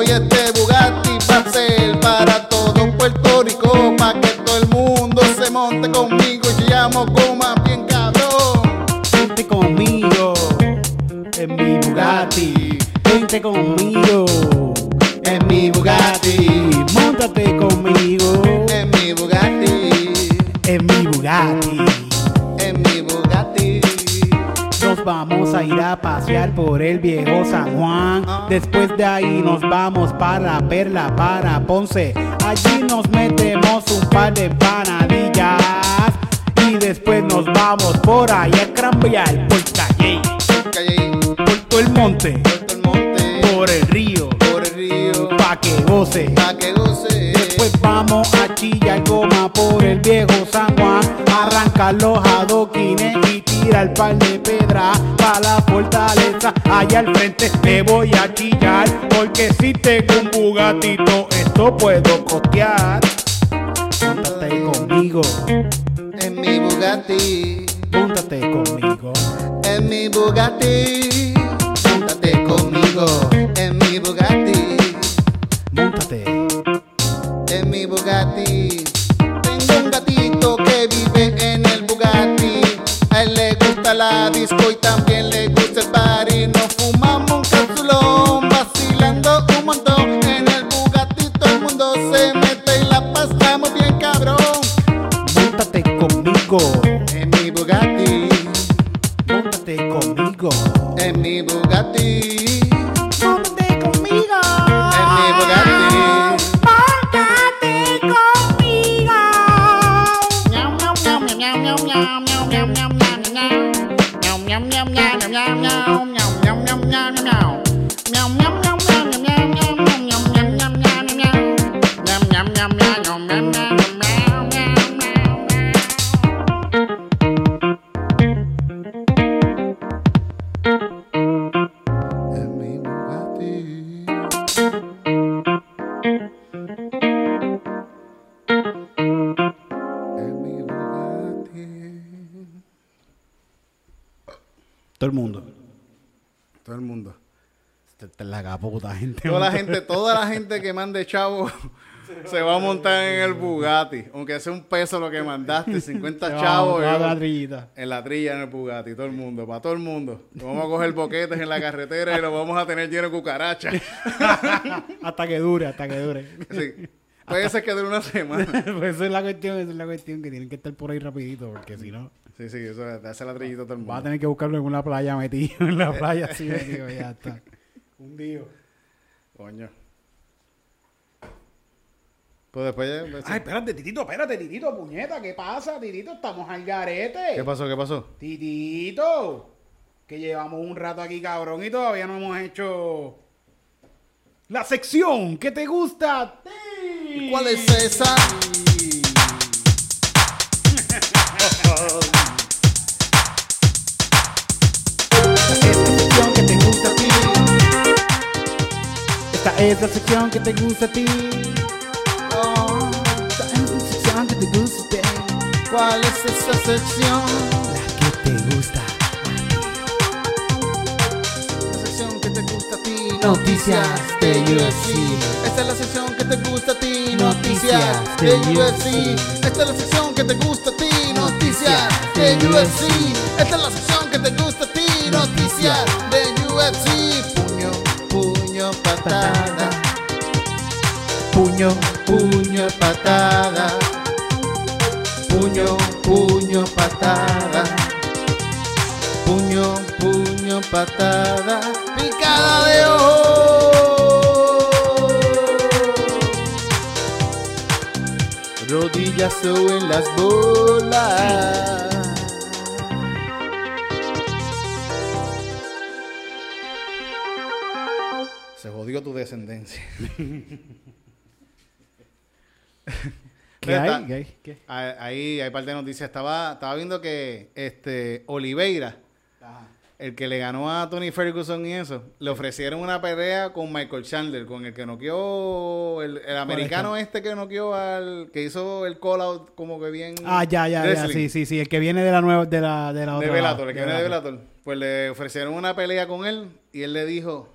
Ser para todo Puerto Rico, para que todo el mundo se monte conmigo y llamo coma bien cabrón. Vente conmigo en mi Bugatti. Vente conmigo En mi Bugatti. Móntate conmigo a ir a pasear por el viejo San Juan. Después de ahí nos vamos para Perla, para Ponce. Allí nos metemos un par de empanadillas. Y después nos vamos por ahí a crambear por calle, por todo el monte, por el río, Por el río. pa' que goce. Pa' que goce. Pues vamos a chillar goma por el viejo San Juan. Arrancar los adoquines y tirar par de pedra pa' la fortaleza. Allá al frente te voy a chillar. Porque si tengo un bugatito, esto puedo costear. Póntate conmigo, En mi Bugatti. póntate conmigo. En mi Bugatti. Móntate conmigo. En mi Bugatti. Móntate. En mi Bugatti. Tengo un gatito que vive en el Bugatti. La disco y también el mundo. Esta esta es la puta gente. Toda la gente, toda la gente que mande chavo se va a montar en el Bugatti. Aunque sea un peso lo que mandaste, 50 chavos. La en la trilla en el Bugatti, todo el mundo, para todo el mundo. Vamos a coger boquetes en la carretera y lo vamos a tener lleno de cucarachas. Hasta que dure, hasta que dure. Sí. Puede ser que dure una semana. pues esa es la cuestión, esa es la cuestión que tienen que estar por ahí rapidito, porque si no, Sí, sí, eso te hace la trillita a todo el vas a mundo. tener que buscarlo en una playa metido, en la playa así metido, ya está. Hundido. Coño. Pues después ya... pues, Ay, espérate, Titito, espérate, Titito, puñeta, ¿qué pasa, Titito? Estamos al garete. ¿Qué pasó? ¿Qué pasó? Titito, que llevamos un rato aquí, cabrón, y todavía no hemos hecho la sección que te gusta a ti. ¿Cuál es esa? Es la sección que te gusta a ti. Oh, es la sección que te gusta a ti. ¿Cuál es esa sección? La que te gusta. La sección que te gusta a ti. Noticias de UFC. Esta es la sección que te gusta a ti. Noticias Noticias de de UFC. UFC. Esta es la sección que te gusta a ti. Noticias de UFC. Esta es la sección que te gusta a ti. Noticias de UFC. Patada. Puño, Puño, patada. Puño, puño, patada. Puño, puño, patada. Picada de ojo. Rodillazo en las bolas. Descendencia. ¿Qué hay? ¿Qué hay? ¿Qué? Ahí, hay parte de noticias. Estaba, estaba viendo que este Oliveira, el que le ganó a Tony Ferguson y eso, le ofrecieron una pelea con Michael Chandler, con el que noqueó, el, el americano este que noqueó al, que hizo el call out como que bien. Ah, ya, ya, ya. Sí, sí, sí. El que viene de la nueva, de la, de la De otra. Bellator, el que viene de. Bellator. Pues le ofrecieron una pelea con él y él le dijo,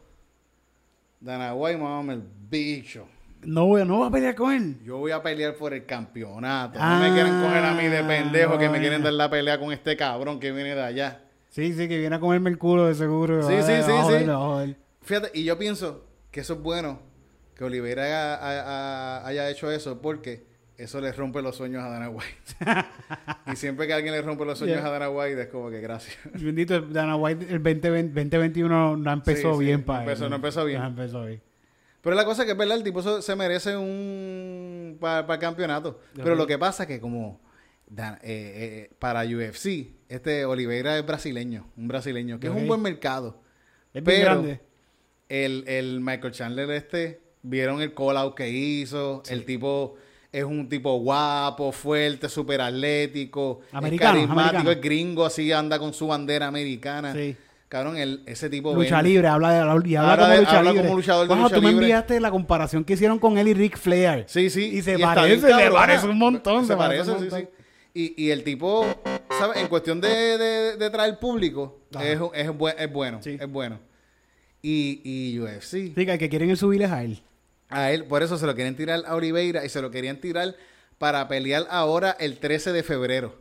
Dana White, mamá, el bicho. No, voy a- no a pelear con él. Yo voy a pelear por el campeonato. Ah, no me quieren coger a mí de pendejo que me quieren dar la pelea con este cabrón que viene de allá. Sí, sí, que viene a comerme el culo de seguro. Sí, sí, sí, joder, sí. joder. Fíjate, y yo pienso que eso es bueno, que haya, haya- haya hecho eso, porque eso le rompe los sueños a Dana White. y siempre que alguien le rompe los sueños Yeah. a Dana White, es como que gracias. Bendito, Dana White, el 2020 2021 no empezó Sí, sí, bien no para empezó- no empezó bien. No empezó bien. Pero la cosa es que es verdad, el tipo se merece un para el campeonato. Pero lo que pasa es que como Dan- eh, eh, para UFC, este Oliveira es brasileño, un brasileño, que es un buen mercado. Es Pero grande. el, el Michael Chandler este, vieron el call out que hizo, el tipo es un tipo guapo, fuerte, súper atlético, Americano, es carismático, americano. es gringo, así anda con su bandera americana. Sí. Cabrón, el, ese tipo Lucha vende. libre, habla, de, y habla Habla como de- lucha habla libre. como luchador de Wow, lucha tú me libre. enviaste la comparación que hicieron con él y Rick Flair. Sí, sí. Y se parece, bien le parece un montón, Se, se parece sí, sí. Y, y el tipo, ¿sabes? En cuestión de, de, de traer público, es, es, es bueno. Sí. Es bueno. Y, y UFC, Sí, que que quieren es subirles a él. A él, por eso se lo quieren tirar a Oliveira y se lo querían tirar para pelear ahora el 13 de febrero.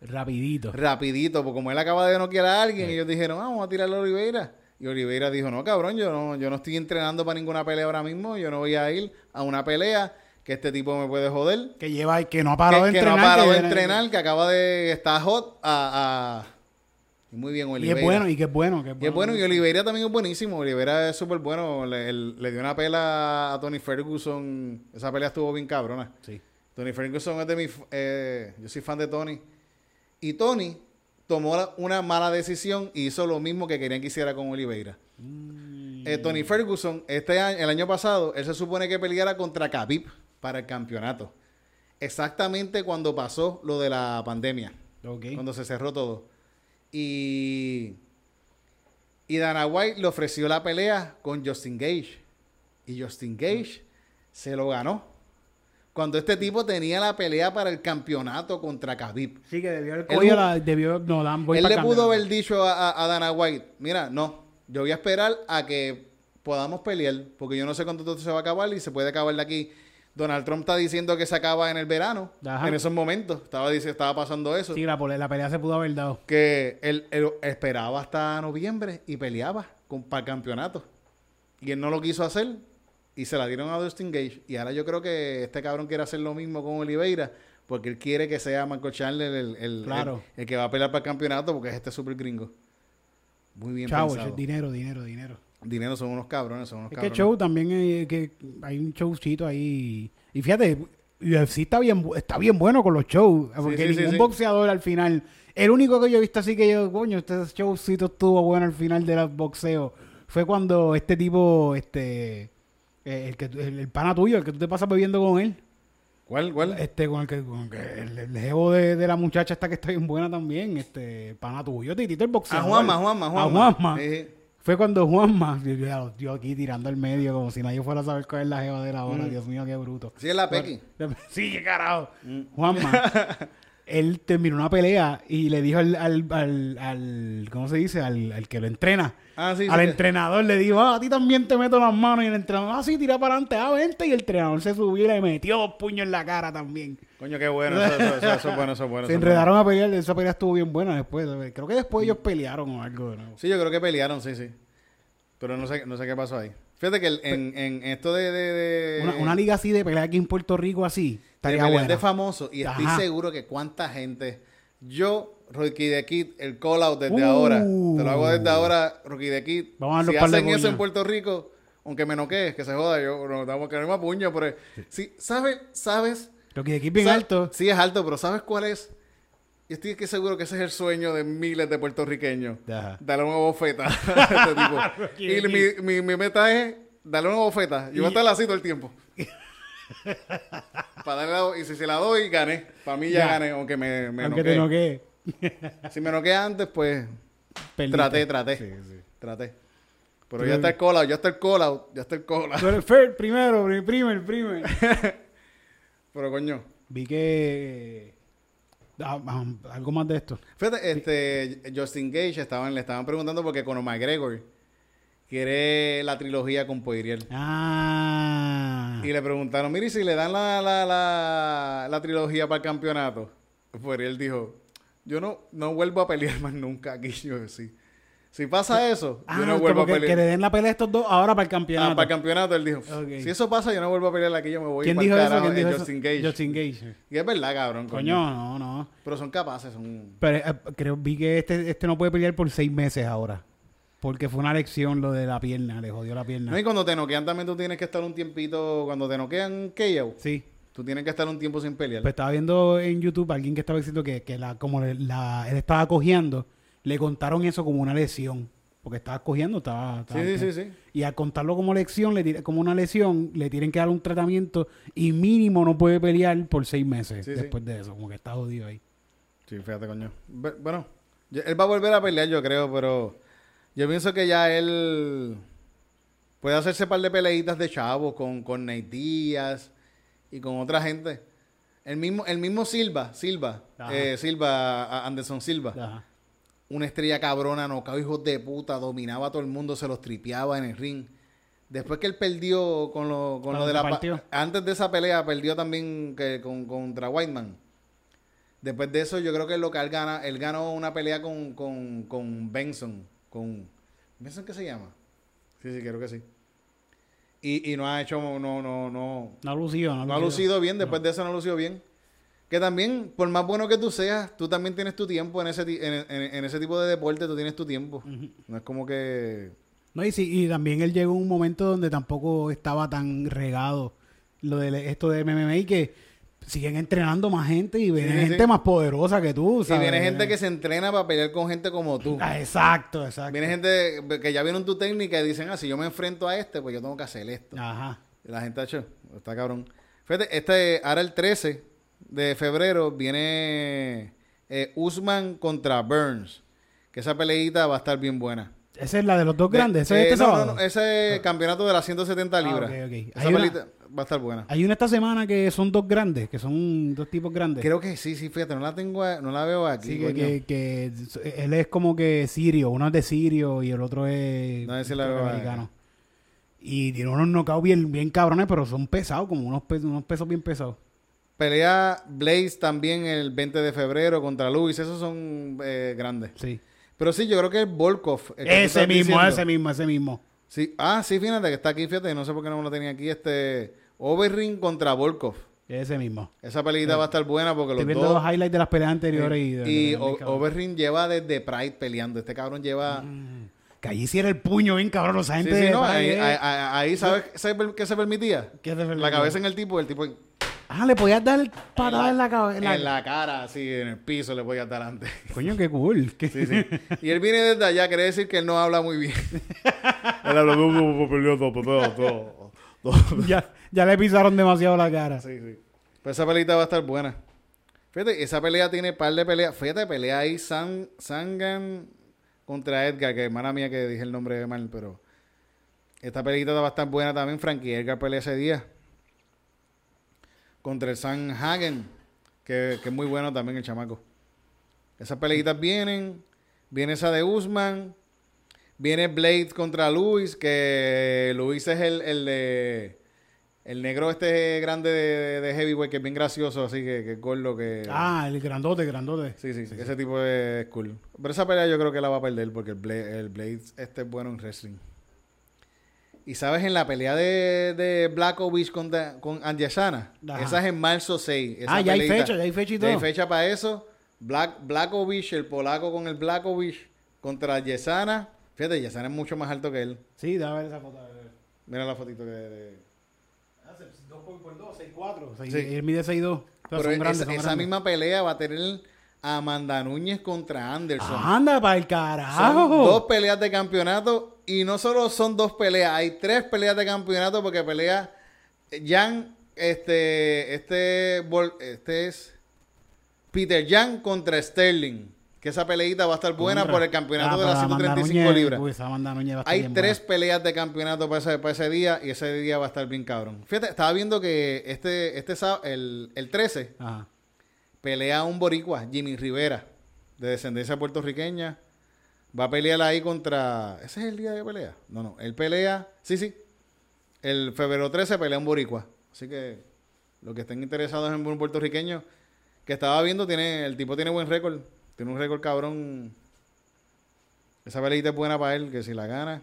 Rapidito. Rapidito, porque como él acaba de noquear a alguien, ellos dijeron, "Ah, vamos a tirarle a Oliveira. Y Oliveira dijo, no, cabrón, yo no, yo no estoy entrenando para ninguna pelea ahora mismo, yo no voy a ir a una pelea que este tipo me puede joder. Que lleva, que no ha parado que, de que no entrenar. ha parado de entrenar, que acaba de estar hot a... a- muy bien, Y Oliveira. es bueno, y que es bueno. Que es Y es bueno, y Oliveira también es buenísimo. Oliveira es súper bueno. Le, dio una pela a Tony Ferguson. Esa pelea estuvo bien cabrona. Sí. Tony Ferguson es de mi... eh, yo soy fan de Tony. Y Tony tomó una mala decisión y hizo lo mismo que querían que hiciera con Oliveira. Eh, Tony Ferguson, este año, el año pasado, él se supone que peleara contra Khabib para el campeonato. Exactamente cuando pasó lo de la pandemia cuando se cerró todo. Y, y Dana White le ofreció la pelea con Justin Gage. Y Justin Gage se lo ganó. Cuando este tipo tenía la pelea para el campeonato contra Khabib. Sí, que debió Él la- debió, no, dan voy Él le cambiar. pudo haber dicho a, a- a Dana White, mira, no, yo voy a esperar a que podamos pelear, porque yo no sé cuándo todo se va a acabar y se puede acabar de aquí. Donald Trump está diciendo que se acaba en el verano, Ajá. en esos momentos, estaba, dice, estaba pasando eso. Sí, la, pelea se pudo haber dado. que él, él esperaba hasta noviembre y peleaba con, para el campeonato. Y él no lo quiso hacer y se la dieron a Dustin Gage. Y ahora yo creo que este cabrón quiere hacer lo mismo con Oliveira porque él quiere que sea Marco Chandler el, el, Claro. el- el que va a pelear para el campeonato porque es este super gringo. Muy bien Chavo, pensado. dinero, dinero, dinero. Dinero son unos cabrones, son unos Es que cabrones. show también hay, que hay un showcito ahí. Y fíjate, UFC está bien, está bien bueno con los shows. Porque sí, sí, ningún sí. boxeador al final. El único que yo he visto así que yo, coño, este showcito estuvo bueno al final del boxeo. Fue cuando este tipo, este. eh, El, que, el, el pana tuyo, el que tú te pasas bebiendo con él. ¿Cuál? ¿Cuál? Este, con el que, con el, que- el, el jevo de, de la muchacha esta que está bien buena también. Este, pana tuyo, Titito el A boxeador. Juanma, Juanma, A Juanma. Juanma. Fue cuando Juanma, yo, aquí tirando al medio como si nadie fuera a saber cuál es la jeva de la hora. Dios mío, qué bruto. Sí, es la Pequi. Sí, qué carajo. Juanma, él terminó una pelea y le dijo al, al, al, al- ¿cómo se dice? Al, al que lo entrena. Ah, sí, al sí. entrenador le dijo, ah, a ti también te meto las manos. Y el entrenador, ah, sí, tira para adelante, ah, vente. Y el entrenador se subió y le metió dos puños en la cara también. Coño, qué bueno. Eso, eso- eso- eso es bueno, eso es bueno. se enredaron a pelear, esa pelea estuvo bien buena después. Creo que después ellos pelearon o algo nuevo. Sí, yo creo que pelearon, sí, sí. Pero no sé, no sé qué pasó ahí. Fíjate que el- en, en esto de... de, de- Una, una liga así de pelea aquí en Puerto Rico así, estaría pelear buena. de famoso y estoy Ajá. seguro que cuánta gente... Yo, Rocky de Kid, el call out desde Uh. ahora. Te lo hago desde ahora, Rocky de Kid. Vamos a si de hacen eso en Puerto Rico, aunque me noquees, que se joda, yo nos damos que no me puño, pero... Sí, ¿sabes? ¿Sabes? Que aquí es bien alto. Sí, es alto, pero ¿sabes cuál es? Yo estoy que seguro que ese es el sueño de miles de puertorriqueños. Ajá. Darle una bofeta a este tipo. y mi, mi, mi meta es darle una bofeta. Yo voy a estar así todo el tiempo. Para darle la- y si se la doy, gané. Para mí ya, Ya. gané, aunque me, me Aunque te noquee. Si me noqué antes, pues Perdiste. traté, traté. Sí, sí. Traté. Pero Tú- ya está el call out, ya está el call out, ya está el call out. Tú eres Fer primero, pri- primer, primer. Pero coño. Vi que... ah, ah, algo más de esto. Fíjate, este, Justin Gage estaban, le estaban preguntando porque Conor McGregor quiere la trilogía con Poirier. Ah. Y le preguntaron, mire, ¿y si le dan la, la, la, la trilogía para el campeonato. Poirier dijo, yo no, no vuelvo a pelear más nunca aquí. Yo sí. Si pasa eso, Ah, yo no vuelvo a como que, que le pelear. den la pelea a estos dos ahora para el Ah, campeonato. para el campeonato, él dijo, si eso pasa, yo no vuelvo a pelear aquí, yo me voy ¿Quién dijo eso? carajo". ¿Quién dijo? Justin Gage. Justin Gage. Y es verdad, cabrón. Coño, no, no. Pero son capaces, son... Pero eh, creo, vi que este, este no puede pelear por seis meses ahora. Porque fue una lección lo de la pierna, le jodió la pierna. No, y cuando te noquean también tú tienes que estar un tiempito, cuando te noquean KO, Sí. tú tienes que estar un tiempo sin pelear. Pues estaba viendo en YouTube a alguien que estaba diciendo que, que la, como la, él estaba cogiendo, le contaron eso como una lesión. Porque estaba cogiendo, estaba... estaba- sí, sí, sí, sí. Y al contarlo como lesión, le como una lesión, le tienen que dar un tratamiento y mínimo no puede pelear por seis meses Sí, sí. después de eso. Como que está jodido ahí. Sí, fíjate, coño. Bueno, él va a volver a pelear, yo creo, pero yo pienso que ya él puede hacerse un par de peleitas de chavos con, con Nate Díaz y con otra gente. El mismo, el mismo Silva, Silva, eh, Silva, Anderson Silva. Ajá. Una estrella cabrona, nocao, hijos de puta, dominaba a todo el mundo, se los tripeaba en el ring. Después que él perdió con lo, con lo de la... Antes de esa pelea perdió también que, con, contra Whiteman. Después de eso yo creo que lo que él gana, él ganó una pelea con, con, con Benson. Con, ¿Benson qué se llama? Sí, sí, creo que sí. Y, y no ha hecho, no, no, no, No ha lucido, no ha no ha lucido bien, después de eso no ha lucido bien. Que también, por más bueno que tú seas, tú también tienes tu tiempo en ese, ti- en, en- en ese tipo de deporte, tú tienes tu tiempo. No es como que... No, y, sí, y también él llegó a un momento donde tampoco estaba tan regado lo de esto de MMA que siguen entrenando más gente y viene sí, gente sí. más poderosa que tú. ¿sabes? viene gente que se entrena para pelear con gente como tú. Ah, exacto, exacto. Viene gente que ya vieron tu técnica y dicen, ah, si yo me enfrento a este, pues yo tengo que hacer esto. Ajá. Y la gente ha hecho, está cabrón. Fíjate, este, ahora el 13 de febrero viene eh, Usman contra Burns. Que esa peleita va a estar bien buena. Esa es la de los dos grandes. De- Ese es eh, este no, sábado. no, no, ese campeonato de las 170 Ah, libras. ok, ok. Esa Hay una- peleita va a estar buena. Hay una esta semana que son dos grandes, que son dos tipos grandes. Creo que sí, sí, fíjate, no la tengo, no la veo aquí. Sí, que, que, que él es como que sirio, uno es de sirio y el otro es No, ese la veo americano. Y tiene unos knockouts bien, bien cabrones, pero son pesados, como unos, pe- unos pesos bien pesados. Pelea Blaze también el 20 de febrero contra Luis. Esos son eh, grandes. Sí. Pero sí, yo creo que es Volkov. el Ese mismo, diciendo. ese mismo, ese mismo. Sí. Ah, sí, fíjate que está aquí, fíjate, no sé por qué no lo tenía aquí. Este Overring contra Volkov. Ese mismo. Esa peleita va a estar buena porque Estoy los viendo dos. los highlights de las peleas anteriores y... de- y de- de- O- cabrón. Overring lleva desde Pride peleando. Este cabrón lleva. Que allí sí era el puño bien cabrón, esa Sí, gente... sí, de no, ahí, eh. ahí- ahí- ahí, ¿sabes qué se permitía? ¿Qué se permitía? La cabeza en el tipo, el tipo en, Ah, le podías dar patada en la cabeza. en la cara, así, en el piso, le a dar antes. Coño, qué cool. Qué- Sí, sí. Y él viene desde allá, quiere decir que él no habla muy bien. él habla todo, ya, ya le pisaron demasiado la cara. Sí, sí. Pero esa peleita va a estar buena. Fíjate, esa pelea tiene par de peleas. Fíjate, pelea ahí San, Sangan contra Edgar, que hermana mía que dije el nombre mal, pero esta peleita va a estar buena también. Frankie Edgar pelea ese día. Contra el San Hagen, que, que es muy bueno también el chamaco. Esas peleitas vienen. Viene esa de Usman. Viene Blade contra Luis, que Luis es el, el de... El negro este grande de, de heavyweight que es bien gracioso, así que, que es gordo que... Ah, el grandote, grandote. Sí, sí, ese tipo es cool. Pero esa pelea yo creo que la va a perder porque el Blade, el Blade este es bueno en wrestling. Y sabes, en la pelea de, de Blackovich con Andiasana, Ajá. esa es en marzo 6. esa Ah, ya hay peleita. fecha, ya hay fecha y Ya hay todo. fecha para eso. Black, Blackovich, el polaco con el Blackovich contra Yesana. Fíjate, Yesana es mucho más alto que él. Sí, déjame ver esa foto. a ver. Mira la fotito que... de- 2 por 2, 6, 4. Sí. Él mide 6, 2. Pero son esa, grandes, son esa grandes. misma pelea va a tener a Amanda Núñez contra Anderson. Anda para el Son carajo. dos peleas de campeonato Y no solo son dos peleas, hay tres peleas de campeonato porque pelea Jan, este, este, este es Peter Jan contra Sterling. Que esa peleita va a estar buena Contra- por el campeonato Ah, de las Amanda 135 Núñez, libras. uy, Hay tres buena. peleas de campeonato para ese, para ese día y ese día va a estar bien cabrón. Fíjate, estaba viendo que este, este el, el 13 Ajá. pelea un boricua, Jimmy Rivera, de descendencia puertorriqueña. Va a pelear ahí contra... ¿Ese es el día de pelea? No, no. Él pelea... Sí, sí. El febrero 13 pelea un boricua. Así que los que estén interesados en un puertorriqueño, que estaba viendo, tiene el tipo tiene buen récord. Tiene un récord cabrón. Esa peleita es buena para él, que si la gana...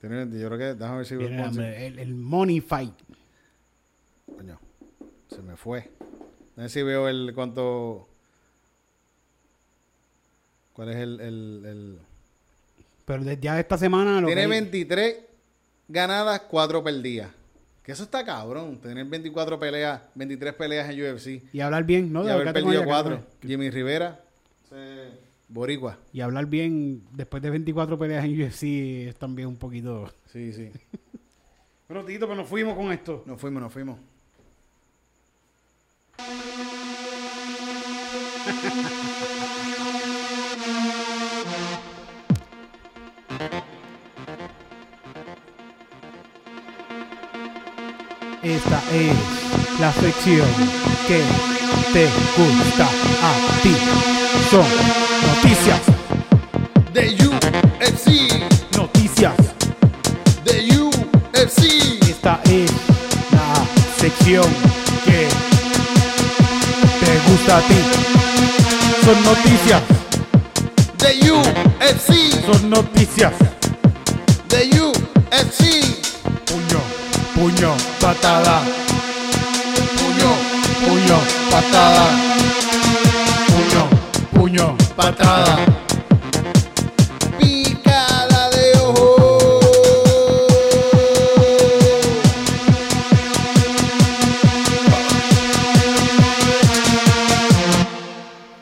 Tiene, yo creo que... Déjame ver si... Viene, hombre, el, el Money Fight. Coño, se me fue. A ver si veo el cuánto. ¿Cuál es el. el, el- Pero desde ya esta semana... Lo Tiene que hay- 23 ganadas, 4 perdidas. Que eso está cabrón. Tener 24 peleas, 23 peleas en UFC. Y hablar bien, ¿no? y De haber perdido ahí, acá, 4. Jimmy Rivera, Boricua. Y hablar bien después de 24 peleas en UFC es también un poquito... Sí, sí. Pero Tito, que nos fuimos con esto. Nos fuimos, nos fuimos. Esta es la sección que te gusta a ti. Son noticias, The UFC. noticias. The UFC. Esta es la sección que te gusta a ti. Son noticias, The UFC. son noticias. The UFC. Puño, puño, patada, Puño, puño, patada, puño, puño, patada. Picada de ojo.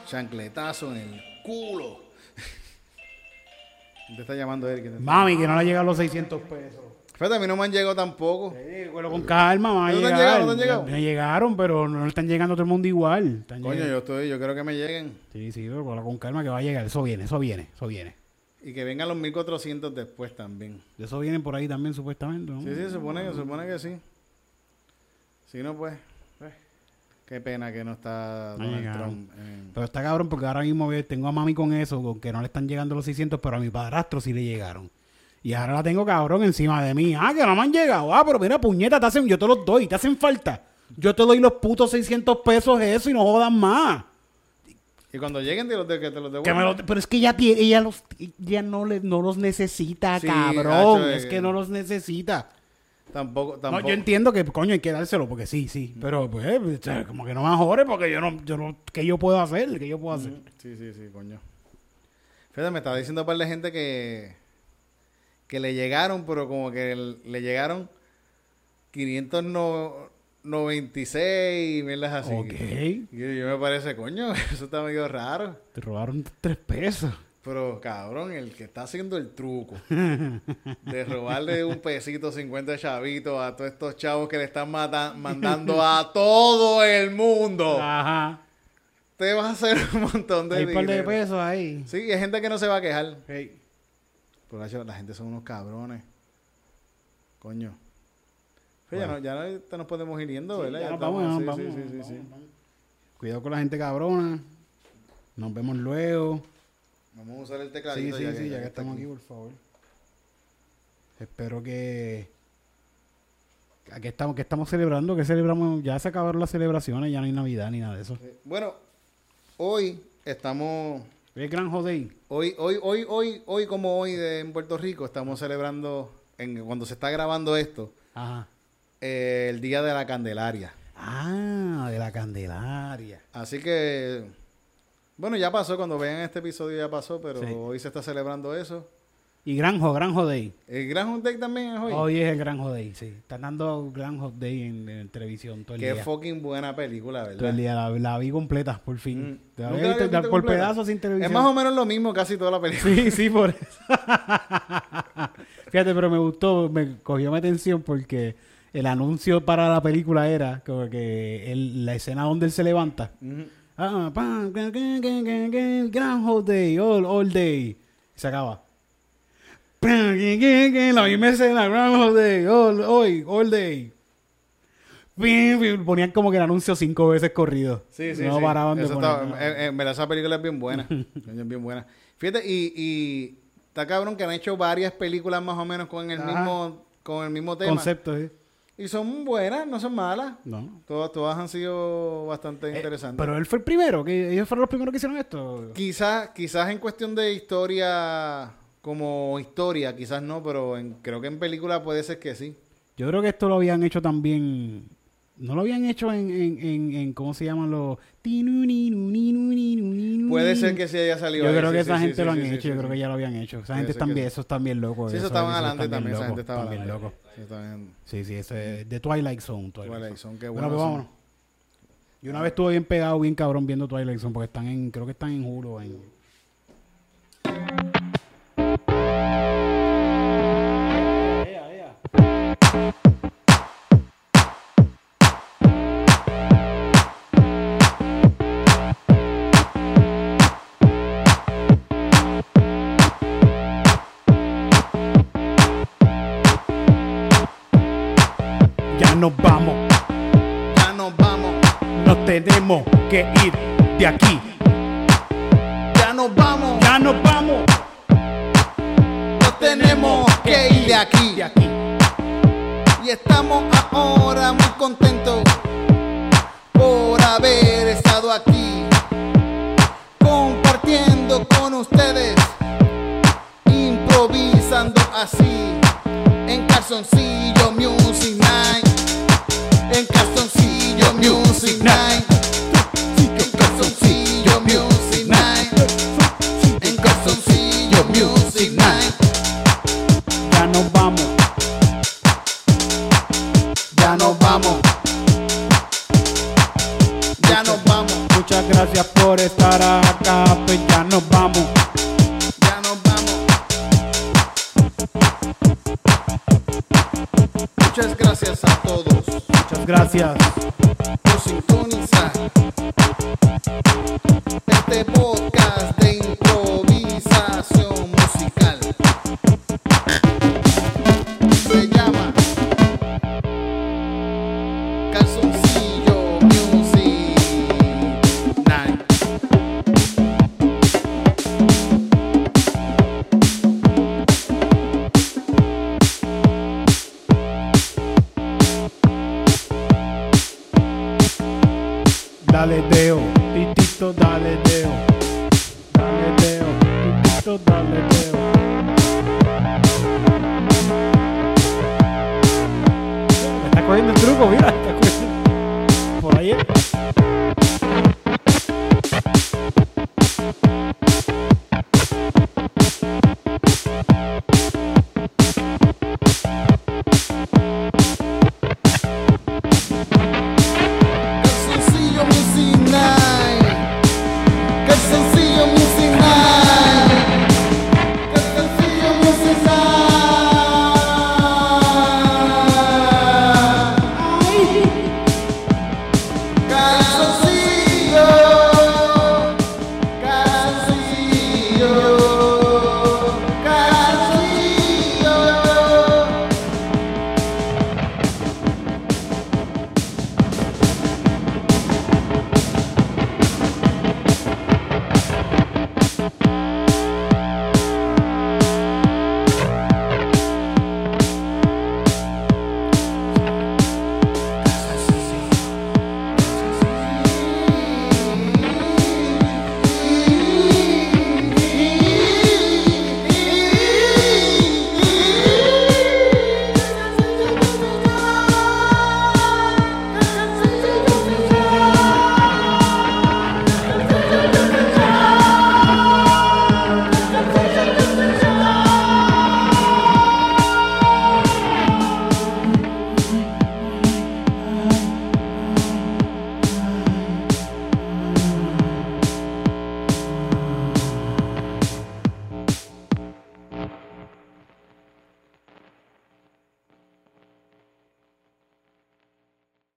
Chancletazo en el culo. ¿Quién Te está llamando Eric. Mami, que no le llegan los 600 pesos. Fíjate, a mí no me han llegado tampoco. Eh, cuelo con calma, van a ¿No te han llegado? ¿No te han llegado? Me llegaron, pero no le están llegando a todo el mundo igual. Están Coño, llegando- yo estoy, yo creo que me lleguen. Sí, sí, pero con calma que va a llegar. Eso viene, eso viene, eso viene. Y que vengan los 1400 después también. De eso vienen por ahí también, supuestamente. ¿no? Sí, sí, se supone, se supone que sí. Si no, pues. pues, Qué pena que no está Donald. Trump. Pero está cabrón porque ahora mismo ve- tengo a mami con eso, con que no le están llegando los 600, pero a mi padrastro sí le llegaron. Y ahora la tengo cabrón encima de mí. Ah, que no me han llegado. Ah, pero mira, puñeta, te hacen, yo te los doy, te hacen falta. Yo te doy los putos 600 pesos eso y no jodan más. Y cuando lleguen, te los de, que te los devuelvan. lo- pero es que ella, ella, los, ella no, le, no los necesita, Sí, cabrón. es eh, que no los necesita. Tampoco, No, tampoco. yo entiendo que, coño, hay que dárselo porque sí, sí. Pero, pues, o sea, como que no me jore porque yo no, yo no, ¿qué yo puedo hacer? ¿Qué yo puedo hacer? Sí, sí, sí, coño. Fíjate, me estaba diciendo un par de gente que, que le llegaron, pero como que le llegaron 596 y mierdas así. Ok. Y yo, yo me parece, coño, eso está medio raro. Te robaron tres pesos. Pero cabrón, el que está haciendo el truco de robarle un pesito, 50 chavitos a todos estos chavos que le están mandando a todo el mundo, Ajá. te vas a hacer un montón de Hay un par de dinero. pesos ahí. Sí, hay gente que no se va a quejar. Hey. Pero macho, la gente son unos cabrones. Coño. Pues Bueno. Ya, no, ya no te nos podemos ir yendo, Sí, ¿verdad? ya Ya vamos, estamos- ya nos sí, vamos, sí, sí, vamos, sí, vamos. Cuidado con la gente cabrona. Nos vemos luego. Vamos a usar el Sí, tecladito sí, ya, sí, que, ya que estamos aquí, por favor. Espero que... Aquí estamos, que estamos celebrando, que celebramos, ya se acabaron las celebraciones, ya no hay Navidad ni nada de eso. Bueno, hoy estamos es Gran Jodey. Hoy, hoy, hoy, hoy, hoy como hoy de- en Puerto Rico, estamos celebrando, en, cuando se está grabando esto, Ajá. eh, el Día de la Candelaria. Ah, de la Candelaria. Así que, bueno, ya pasó, cuando vean este episodio ya pasó, pero Sí. hoy se está celebrando eso. Y Granjo, Granjo Day. El Groundhog Day también es hoy. Hoy es el Granjo Day, sí. Están dando Granjo Day en, en televisión todo el Qué día. fucking buena película, ¿verdad? Todo el día la, la vi completa, por fin. Mm. La ¿Nunca había la visto por pedazos sin televisión. Es más o menos lo mismo casi toda la película. Sí, sí, por eso. Fíjate, pero me gustó, me cogió mi atención porque el anuncio para la película era como que el- la escena donde él se levanta. Ah, pam, gan, gan, Groundhog Day, all, all day. Y se acaba. La misma escena, Groundhog Day, all, hoy, all day. Ponían como que el anuncio cinco veces corrido. Sí, sí, No sí. paraban de Eso poner. está- eh, eh, en verdad, esa película es bien buena. es bien buena. Fíjate, y, y está cabrón que han hecho varias películas más o menos con el Ajá. mismo con el mismo tema. Concepto, ¿sí? Y son buenas, no son malas. No. Todas, todas han sido bastante Eh, interesantes. Pero él fue el primero, que ellos fueron los primeros que hicieron esto. Quizás, quizás en cuestión de historia, como historia, quizás no, pero en- creo que en película puede ser que sí. Yo creo que esto lo habían hecho también. No lo habían hecho en, en, en, en ¿cómo se llaman los? Puede ser que sí haya salido. Yo creo que esa gente lo han hecho, yo creo que ya lo habían hecho. Esa gente también, que esos bien locos. Sí, eso estaban adelante también, esa gente estaba adelante. locos. Sí, Sí, ese de Twilight Zone. Twilight, Twilight Zone, qué Bueno, bueno pues vámonos. Yo una vez estuve bien pegado, bien cabrón viendo Twilight Zone porque están en, creo que están en Hulu. En... que ir de aquí. Titito, dale deo. Me está cogiendo el truco, mira, está cogiendo. Por ahí.